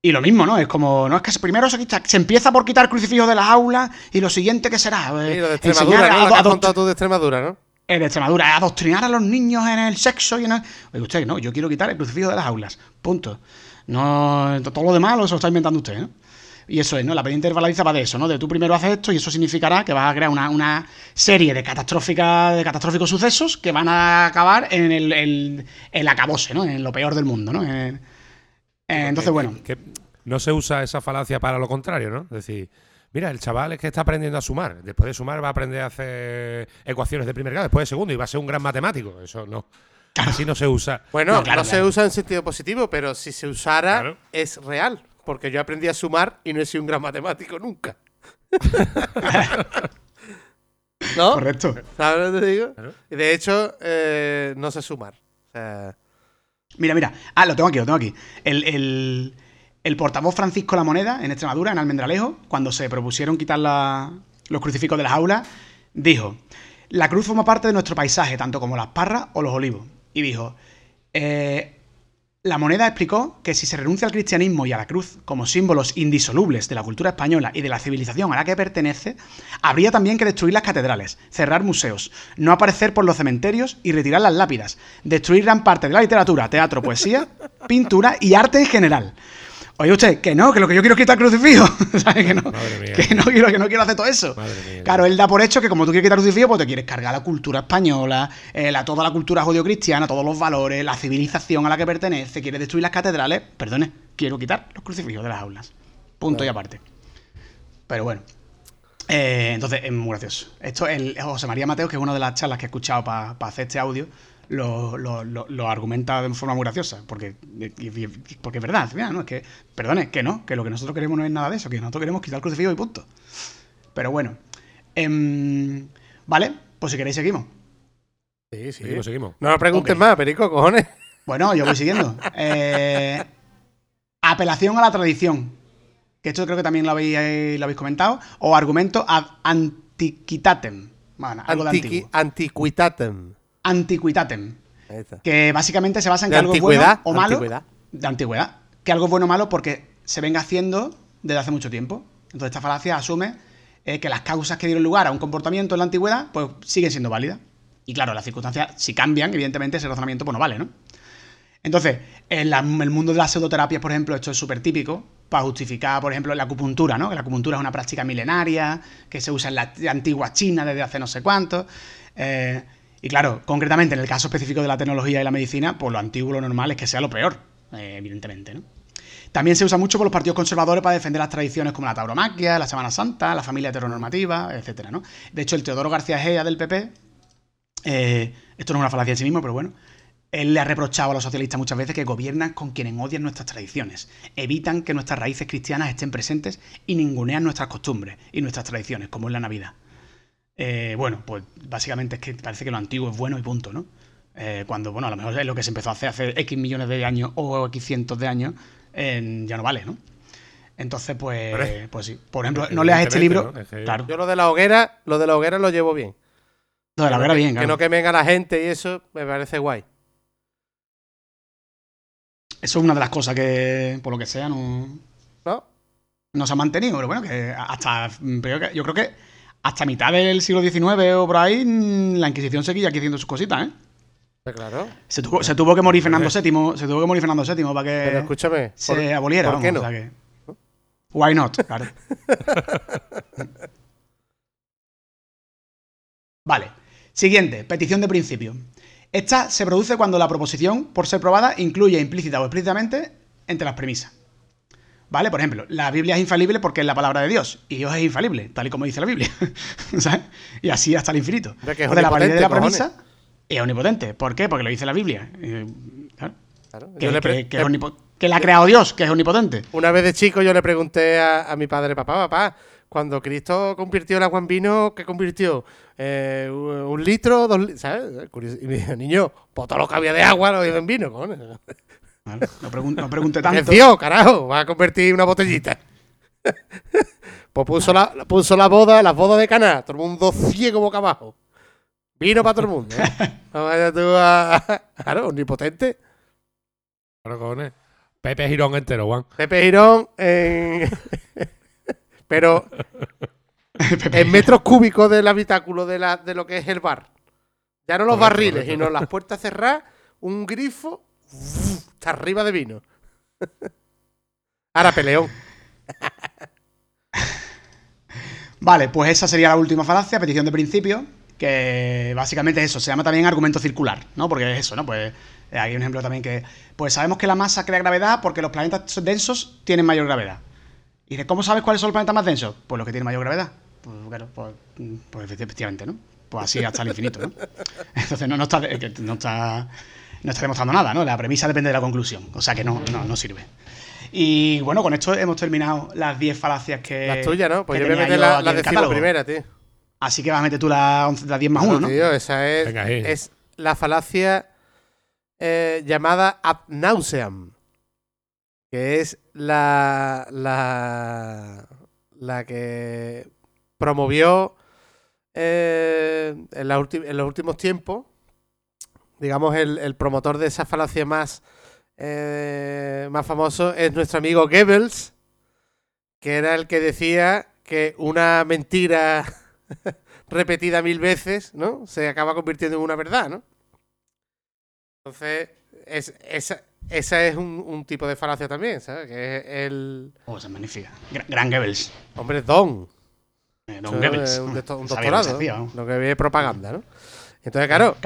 y lo mismo, ¿no? Es como, no es que primero se, quita- se empieza por quitar crucifijos de las aulas y lo siguiente que será, eh, Sí, lo de Extremadura, ¿no? Lo que has contado tú de Extremadura, ¿no? En Extremadura, adoctrinar a los niños en el sexo y en el... Oye, usted, no, yo quiero quitar el crucifijo de las aulas. Punto. No, todo lo demás lo está inventando usted, ¿no? Y eso es, ¿no? La pendiente resbaladiza va de eso, ¿no? De tú primero haces esto y eso significará que vas a crear una, una serie de catastróficas, de catastróficos sucesos que van a acabar en el, el, el acabose, ¿no? En lo peor del mundo, ¿no? En- eh, entonces, bueno. Que no se usa esa falacia para lo contrario, ¿no? Es decir, mira, el chaval es que está aprendiendo a sumar. Después de sumar va a aprender a hacer ecuaciones de primer grado, después de segundo y va a ser un gran matemático. Eso no. Así no se usa. Bueno, No, no, claro, se usa en sentido positivo, pero si se usara, Claro. es real. Porque yo aprendí a sumar y no he sido un gran matemático nunca. ¿No? Correcto. ¿Sabes lo que te digo? Y de hecho, eh, no sé sumar. O sea, Mira, mira. Ah, lo tengo aquí, lo tengo aquí. El, el- el portavoz Francisco La Moneda, en Extremadura, en Almendralejo, cuando se propusieron quitar los crucifijos de las aulas, dijo: La cruz forma parte de nuestro paisaje, tanto como las parras o los olivos. Y dijo: eh, La Moneda explicó que si se renuncia al cristianismo y a la cruz como símbolos indisolubles de la cultura española y de la civilización a la que pertenece, habría también que destruir las catedrales, cerrar museos, no aparecer por los cementerios y retirar las lápidas, destruir gran parte de la literatura, teatro, poesía, pintura y arte en general. Oye usted, que no, que lo que yo quiero es quitar el crucifijo. ¿Sabes? Que no, que no quiero, que no quiero hacer todo eso. Claro, él da por hecho que como tú quieres quitar el crucifijo, pues te quieres cargar la cultura española, eh, la, toda la cultura judio-cristiana, todos los valores, la civilización a la que pertenece, quieres destruir las catedrales. Perdone, quiero quitar los crucifijos de las aulas. Punto y aparte. Pero bueno. Eh, entonces, es muy gracioso. Esto, el José María Mateo, que es una de las charlas que he escuchado para hacer este audio, lo, lo- lo- lo argumenta de forma muy graciosa. Porque, y- y- porque es verdad, final, ¿no? Es que, perdone, que no, que lo que nosotros queremos no es nada de eso, que nosotros queremos quitar el crucifijo y punto. Pero bueno. Em, vale, pues si queréis seguimos. sí, sí. Seguimos, seguimos. No me preguntes más, Perico, cojones. Bueno, yo voy siguiendo. Eh, apelación a la tradición. Que esto creo que también lo habéis, eh, lo habéis comentado. O argumento ad antiquitatem. Bueno, algo de antiguo. antiquitatem. Antiquitatem. Que básicamente se basa en que algo bueno o malo. antigüedad. De antigüedad. Que algo es bueno o malo porque se venga haciendo desde hace mucho tiempo. Entonces esta falacia asume eh, que las causas que dieron lugar a un comportamiento en la antigüedad pues siguen siendo válidas. Y claro, las circunstancias, si cambian, evidentemente ese razonamiento pues no vale, ¿no? Entonces, en la- el mundo de las pseudoterapias, por ejemplo, esto es súper típico para justificar, por ejemplo, la acupuntura, ¿no? Que la acupuntura es una práctica milenaria, que se usa en la antigua China desde hace no sé cuánto. Eh, y claro, concretamente en el caso específico de la tecnología y la medicina, pues lo antiguo, lo normal es que sea lo peor, eh, evidentemente, ¿no? También se usa mucho por los partidos conservadores para defender las tradiciones como la tauromaquia, la Semana Santa, la familia heteronormativa, etcétera, ¿no? De hecho, el Teodoro García Gea del PP, eh, esto no es una falacia en sí mismo, pero bueno, él le ha reprochado a los socialistas muchas veces que gobiernan con quienes odian nuestras tradiciones, evitan que nuestras raíces cristianas estén presentes y ningunean nuestras costumbres y nuestras tradiciones, como es la Navidad. Eh, bueno, pues básicamente es que parece que lo antiguo es bueno y punto, ¿no? Eh, cuando, bueno, a lo mejor es lo que se empezó a hacer hace X millones de años o X cientos de años, eh, ya no vale, ¿no? Entonces, pues, pues sí. Por ejemplo, no leas este libro. evidentemente, ¿no? Es que- Claro, Yo lo de la hoguera, lo de la hoguera lo llevo bien. lo de la Que que- bien, Que claro. no quemen a la gente y eso me parece guay. Eso es una de las cosas que, por lo que sea, no, ¿No? no se ha mantenido. Pero bueno, que hasta. que- Yo creo que hasta mitad del siglo XIX o por ahí, la Inquisición seguía aquí haciendo sus cositas, ¿eh? Pues claro. Se tuvo, se tuvo que morir Fernando VII, se tuvo que morir Fernando VII para que Pero escúchame. se ¿por- aboliera. ¿Por qué vamos, no? o sea que- Why not? Claro. vale. Siguiente, petición de principio. Esta se produce cuando la proposición, por ser probada, incluye implícita o explícitamente entre las premisas. ¿Vale? Por ejemplo, la Biblia es infalible porque es la palabra de Dios. Y Dios es infalible, tal y como dice la Biblia. ¿Sabes? Y así hasta el infinito. Que es Entonces, la validez de la premisa es omnipotente. ¿Por qué? Porque lo dice la Biblia. Eh, claro. Claro. Que, Yo le que- pre- que le- es omnipo- que la ha creado Dios, que es omnipotente. Una vez de chico yo le pregunté a, a mi padre, papá, papá, cuando Cristo convirtió el agua en vino, ¿qué convirtió? Eh, un litro, dos litros, ¿sabes? Y me dijo, niño, pues todo lo que había de agua lo hizo en vino, cojones. Vale, No, pregun- no pregunte ¿Qué tanto. Dios, carajo? Va a convertir una botellita. pues puso la, puso la boda, las bodas de Caná, todo el mundo ciego boca abajo. Vino para todo el mundo. ¿eh? No vayas tú a... Claro, omnipotente. Claro, cojones. Pepe Girón entero, Juan. Pepe Girón en... Pero en metros cúbicos del habitáculo de, la, de lo que es el bar. Ya no los Correcto, barriles, correcto. sino las puertas cerradas, un grifo hasta arriba de vino. Ahora peleón. Vale, pues esa sería la última falacia, petición de principio, que básicamente es eso, se llama también argumento circular, ¿no? Porque es eso, ¿no? Pues eh, hay un ejemplo también que, pues sabemos que la masa crea gravedad porque los planetas densos tienen mayor gravedad. Y de ¿cómo sabes cuáles son los planetas más densos? Pues los que tienen mayor gravedad. Pues claro, pues, pues efectivamente, ¿no? Pues así hasta el infinito, ¿no? Entonces no, no está, no está no está demostrando nada, ¿no? La premisa depende de la conclusión, o sea que no, no, no sirve. Y bueno, con esto hemos terminado las 10 falacias que. Las tuyas, ¿no? Pues yo voy a meter la, aquí la catálogo. primera, tío. Así que vas a meter tú la, 11 la 10 más Claro, 1, ¿no? tío, esa es, Venga, ahí. es la falacia eh, llamada ad nauseam, que es la, la, la que promovió eh, la en los últimos tiempos, digamos, el, el promotor de esa falacia más, eh, más famoso es nuestro amigo Goebbels, que era el que decía que una mentira repetida mil veces, ¿no? Se acaba convirtiendo en una verdad, ¿no? Entonces, es, esa, esa es un, un tipo de falacia también, ¿sabes? Que es el... Oh, esa es magnífica. Gra- Gran Goebbels. Hombre, Don. Eh, Don Goebbels. Un, Sabía lo que doctorado, lo que ve propaganda, ¿no? Entonces, claro,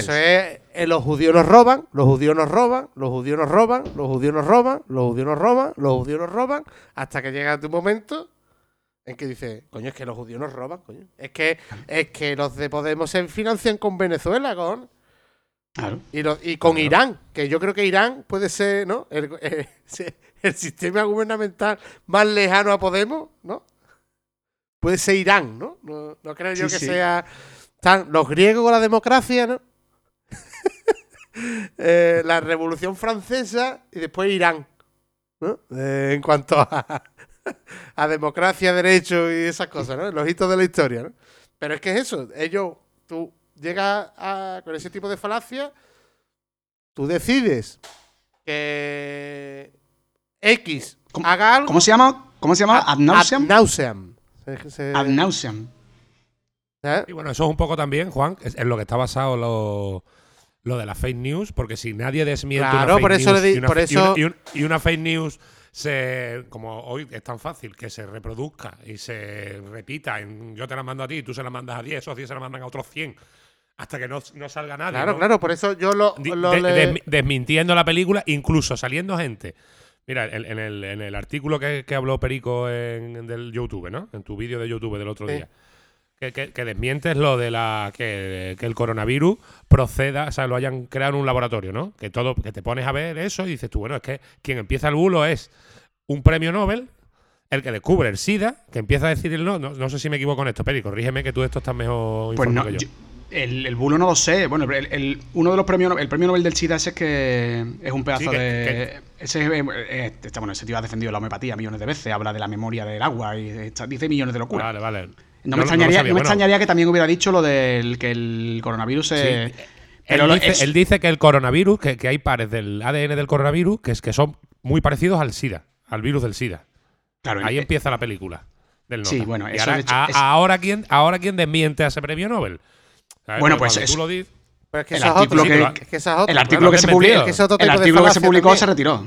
eso, es, eh, los judíos nos roban, los judíos nos roban, los judíos nos roban, los judíos nos roban, los judíos nos roban, los judíos nos roban, hasta que llega tu momento en que dice, coño, es que los judíos nos roban, coño. Es que, es que los de Podemos se financian con Venezuela, con Claro. y, los- y con Irán, que yo creo que Irán puede ser, ¿no? El, el- el sistema gubernamental más lejano a Podemos, ¿no? Puede ser Irán, ¿no? No, no creo yo que sí. sea. Están los griegos con la democracia, ¿no? Eh, la Revolución Francesa y después Irán, ¿no? Eh, en cuanto a, a democracia, derecho y esas cosas, ¿no? Los hitos de la historia, ¿no? Pero es que es eso, ellos, tú llegas a, con ese tipo de falacia, tú decides que X haga algo. ¿Cómo se llama? ¿Cómo se llama? Ad nauseam. Ad nauseam. Se- se- Ad nauseam. Y bueno, eso es un poco también, Juan, es en lo que está basado lo, lo de la fake news, porque si nadie desmiente Claro, una fake por eso news le di- y una, por fe- y una- eso- y un- y una fake news se como hoy es tan fácil que se reproduzca y se repita, en, yo te la mando a ti, tú se la mandas a 10, esos 10 se la mandan a otros 100 hasta que no, no salga nadie. Claro, ¿no? claro, por eso yo lo, de- desmintiendo la película, incluso saliendo gente. Mira, en, en el, en el artículo que, que habló Perico del YouTube, ¿no? En tu vídeo de YouTube del otro Sí. día. Que, que- que desmientes lo de la que, que el coronavirus proceda, o sea, lo hayan creado en un laboratorio, ¿no? Que todo, que te pones a ver eso y dices tú, bueno, es que quien empieza el bulo es un premio Nobel, el que descubre el SIDA, que empieza a decir el no. No, no sé si me equivoco con esto, Perico, corrígeme que tú esto estás mejor Pues no, que yo. yo- el, el bulo no lo sé. Bueno, el, el- uno de los premios, el premio Nobel del SIDA ese es que es un pedazo Sí, que- de. Ese, eh, está- bueno, ese tío ha defendido la homeopatía millones de veces, habla de la memoria del agua y está- dice millones de locuras. Vale, vale. No, No me, extrañaría, no lo sabía, no me bueno. extrañaría que también hubiera dicho lo del que el coronavirus se. Sí. Pero él, lo- dice, es- él dice que el coronavirus, que, que hay pares del ADN del coronavirus que, es, que son muy parecidos al SIDA, al virus del SIDA. Claro, Ahí eh, empieza la película. Del Sí, bueno, eso ahora, de hecho a- es- ahora, ¿quién, ahora quién desmiente a ese premio Nobel. ¿Sabes? Bueno, pues cuando es- tú lo dices- Pero es que el es artículo que- sí, es que eso es otro, el artículo claro, que se es publicó, es el artículo que se publicó también. se retiró.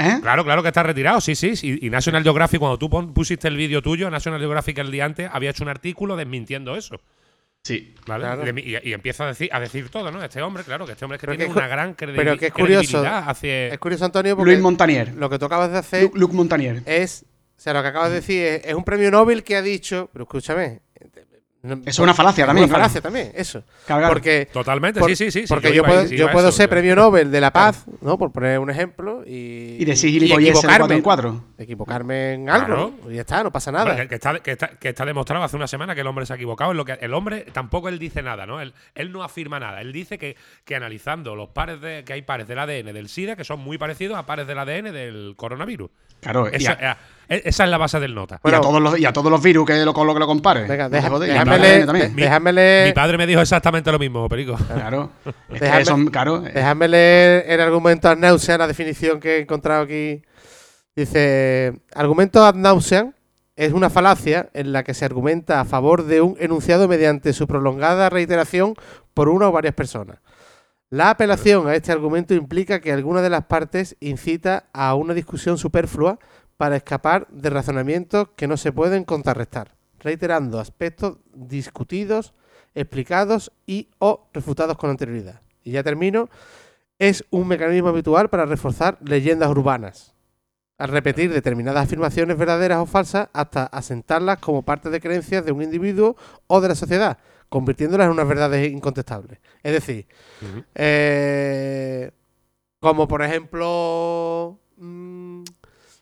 ¿Eh? Claro, claro que está retirado, sí, sí. Y National Geographic, cuando tú pon- pusiste el vídeo tuyo, National Geographic el día antes había hecho un artículo desmintiendo eso. Sí. ¿vale? Claro. Y, y- empieza a decir, a decir todo, ¿no? Este hombre, claro, que este hombre es que Pero tiene que es cu- una gran credi- Pero que es curioso. credibilidad hacia- Es curioso, Antonio, porque Luis Montanier. lo que tú acabas de hacer Luc, Luc Montanier. es. O sea, lo que acabas de decir es, es un premio Nobel que ha dicho. Pero escúchame. No- Eso es una falacia es también, Una claro. falacia también, eso. Claro. Porque. Totalmente, por- sí, sí, sí. Porque yo puedo, ir- yo puedo eso, ser premio Nobel de la paz, ¿no? Por poner un ejemplo. Y, Y decir de cuatro en cuatro. Equivocarme en algo. Claro. Y ya está, no pasa nada. Bueno, que, que está, que, está, que está demostrado hace una semana que el hombre se ha equivocado. En lo que, el hombre tampoco él dice nada, ¿no? Él, él no afirma nada. Él dice que, que analizando los pares de, que hay pares del ADN del SIDA que son muy parecidos a pares del ADN del coronavirus. Claro, y Esa, a, eh, esa es la base del nota. y a todos los, y a todos los virus que lo, con lo que lo compare. Venga, No te deja- jodes, y a déjame ADN leer- déjame Mi padre me dijo exactamente lo mismo, Perico. Claro. Es Déjame- son, claro. eh, Déjame leer el argumento ad nauseam, la definición que he encontrado aquí. Dice, argumento ad nauseam es una falacia en la que se argumenta a favor de un enunciado mediante su prolongada reiteración por una o varias personas. La apelación a este argumento implica que alguna de las partes incita a una discusión superflua para escapar de razonamientos que no se pueden contrarrestar, reiterando aspectos discutidos, explicados y o refutados con anterioridad. Y ya termino. Es un mecanismo habitual para reforzar leyendas urbanas, al repetir determinadas afirmaciones verdaderas o falsas hasta asentarlas como parte de creencias de un individuo o de la sociedad, convirtiéndolas en unas verdades incontestables. Es decir, eh, como por ejemplo, mm,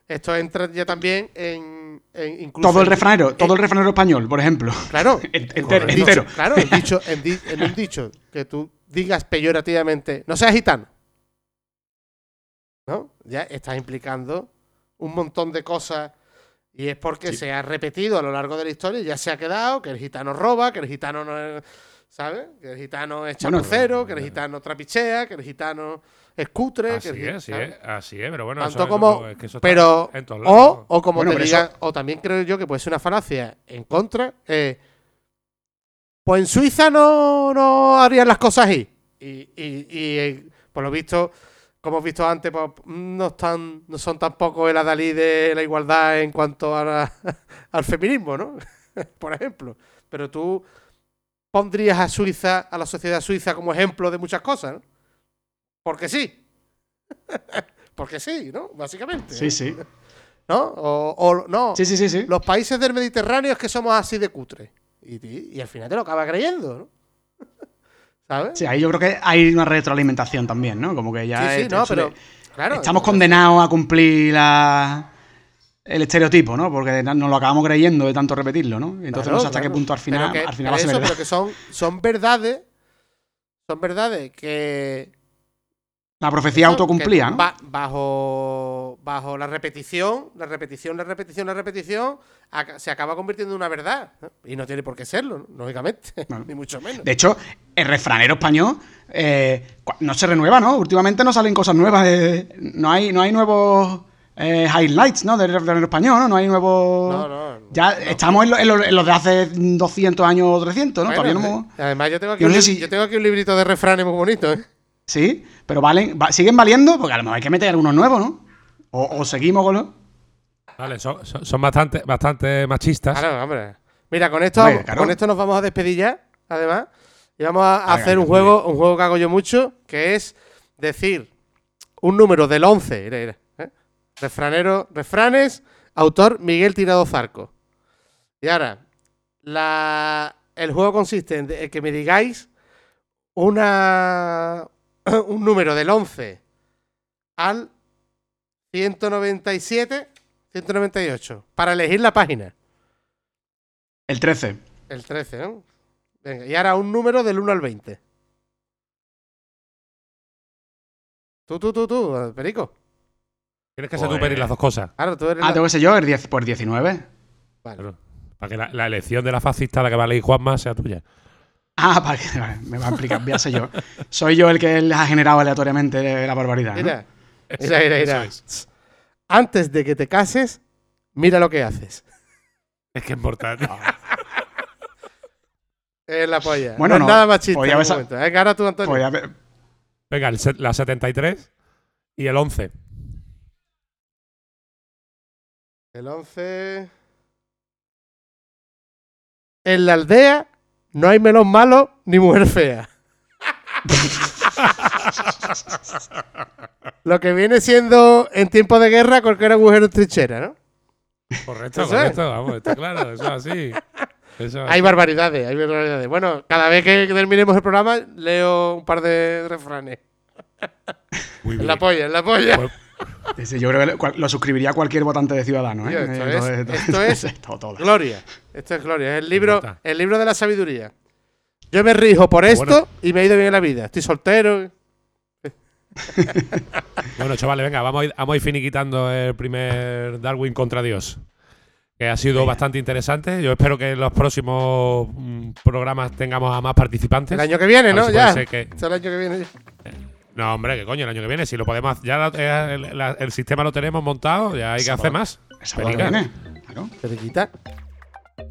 esto entra ya también en, en- incluso Todo el en- refranero, todo el refranero español, por ejemplo. Claro, En- entero, dicho- entero. claro, en, dicho, en, di- en un dicho que tú digas peyorativamente, no seas gitano. ¿No? Ya estás implicando un montón de cosas y es porque se ha repetido a lo largo de la historia y ya se ha quedado que el gitano roba, que el gitano no es, ¿sabes? Que el gitano es Bueno, chapucero, que el gitano trapichea, que el gitano es cutre, Así que es, así es, así es, pero bueno, Tanto eso es como. lo- es que eso está pero. en todos lados, O, o como Bueno, te digan. eso- O también creo yo que puede ser una falacia en contra. eh, pues en Suiza no, no harían las cosas ahí. Y, y- y, eh, por lo visto, como hemos visto antes, pues, no, están, no son tampoco el adalí de la igualdad en cuanto a la- al feminismo, ¿no? por ejemplo. Pero tú pondrías a Suiza, a la sociedad suiza, como ejemplo de muchas cosas, ¿no? Porque sí. Porque sí, ¿no? Básicamente. Sí, sí. ¿No? O, o no. Sí, sí, sí, sí. Los países del Mediterráneo es que somos así de cutre. Y, y- y al final te lo acaba creyendo, ¿no? ¿Sabes? Sí, ahí yo creo que hay una retroalimentación también, ¿no? Como que ya Sí, sí, es- no, pero. de- Claro. estamos entonces- condenados a cumplir la- el estereotipo, ¿no? Porque nos lo acabamos creyendo de tanto repetirlo, ¿no? Entonces Claro, no sé hasta claro. qué punto al final, Pero que- al final va a ser eso, verdad. pero que son, son verdades. Son verdades que. La profecía autocumplía, ¿no? ba- bajo, bajo la repetición, la repetición, la repetición, la repetición, se acaba convirtiendo en una verdad. ¿no? Y no tiene por qué serlo, lógicamente, ni mucho menos. De hecho, el refranero español eh, no se renueva, ¿no? Últimamente no salen cosas nuevas. de- no, hay, no hay nuevos eh, highlights, ¿no? Del refranero español, ¿no? No hay nuevos... No, no, ya estamos en, lo- en lo- en los de hace 200 años o 300, ¿no? Bueno, Todavía no hemos... sí. Además, yo tengo, aquí Yo un, sé si- yo tengo aquí un librito de refranes muy bonito, ¿eh? Sí, pero valen, va- siguen valiendo porque a lo mejor hay que meter algunos nuevos, ¿no? O, o seguimos con los... Vale, son, son- son bastante, bastante machistas. Claro, hombre. Mira, con esto, claro. con esto nos vamos a despedir ya, además. Y vamos a Venga, hacer un juego, un juego que hago yo mucho, que es decir un número del 11. Mira, mira, ¿eh? Refranero, refranes, autor Miguel Tirado Zarco. Y ahora, la, el juego consiste en que me digáis una, un número del 11 al 197, 198, para elegir la página. El 13. El 13, ¿no? Venga, y ahora un número del 1 al 20. Tú, tú, tú, tú, Perico. Tienes que ser tú, Peri, las dos cosas. Claro, tú eres Ah, la- tengo que ser yo, el 10, pues 19. Claro. Para que la, la elección de la fascista, la que va a elegir Juanma, sea tuya. Ah, para que vale, me va a explicar, voy a ser yo. Soy yo el que les ha generado aleatoriamente la barbaridad. ¿no? Mira, mira, mira, mira. Antes de que te cases, mira lo que haces. Es que es importante. Es la polla. Bueno, no, no, es nada más chiste. podía en haber momento. Ahora tú, Antonio. Podía haber- Venga, el set- la 73 y el 11. El 11. En la aldea no hay melón malo ni mujer fea. Lo que viene siendo en tiempo de guerra cualquier agujero en trinchera, ¿no? Correcto, Eso es. correcto. Vamos, está claro. Eso es así. Eso Hay así. barbaridades, hay barbaridades. Bueno, cada vez que terminemos el programa, leo un par de refranes. Muy En bien. la polla, en la polla. Pues- yo creo que lo- suscribiría cualquier votante de Ciudadanos. ¿eh? Tío, esto, es, esto es todo, todo. gloria. Esto es gloria. Es el libro, el libro de la sabiduría. Yo me rijo por esto Bueno. y me ha ido bien en la vida. Estoy soltero. Bueno, chavales, venga, vamos a, ir, vamos a ir finiquitando el primer Darwin contra Dios. Que ha sido bastante interesante. Yo espero que en los próximos mm, programas tengamos a más participantes. El año que viene, ¿no? si Ya. que- el año que viene. ya. No, hombre, que coño, el año que viene. Si lo podemos. Ya la- eh, el, la- el sistema lo tenemos montado, ya hay que hacer más. Claro. Periquita.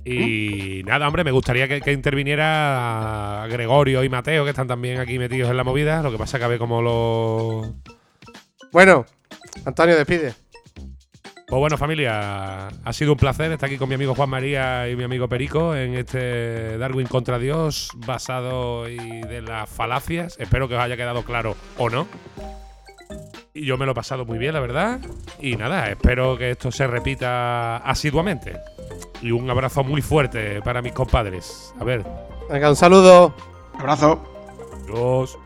Y nada, hombre, me gustaría que, que interviniera Gregorio y Mateo, que están también aquí metidos en la movida. Lo que pasa que a ver cómo lo. Bueno, Antonio, despide. Pues bueno, familia, ha sido un placer estar aquí con mi amigo Juan María y mi amigo Perico en este Darwin contra Dios basado y de las falacias. Espero que os haya quedado claro o no. Y yo me lo he pasado muy bien, la verdad. Y nada, espero que esto se repita asiduamente. Y un abrazo muy fuerte para mis compadres. A ver, Venga, un saludo. Abrazo. adiós.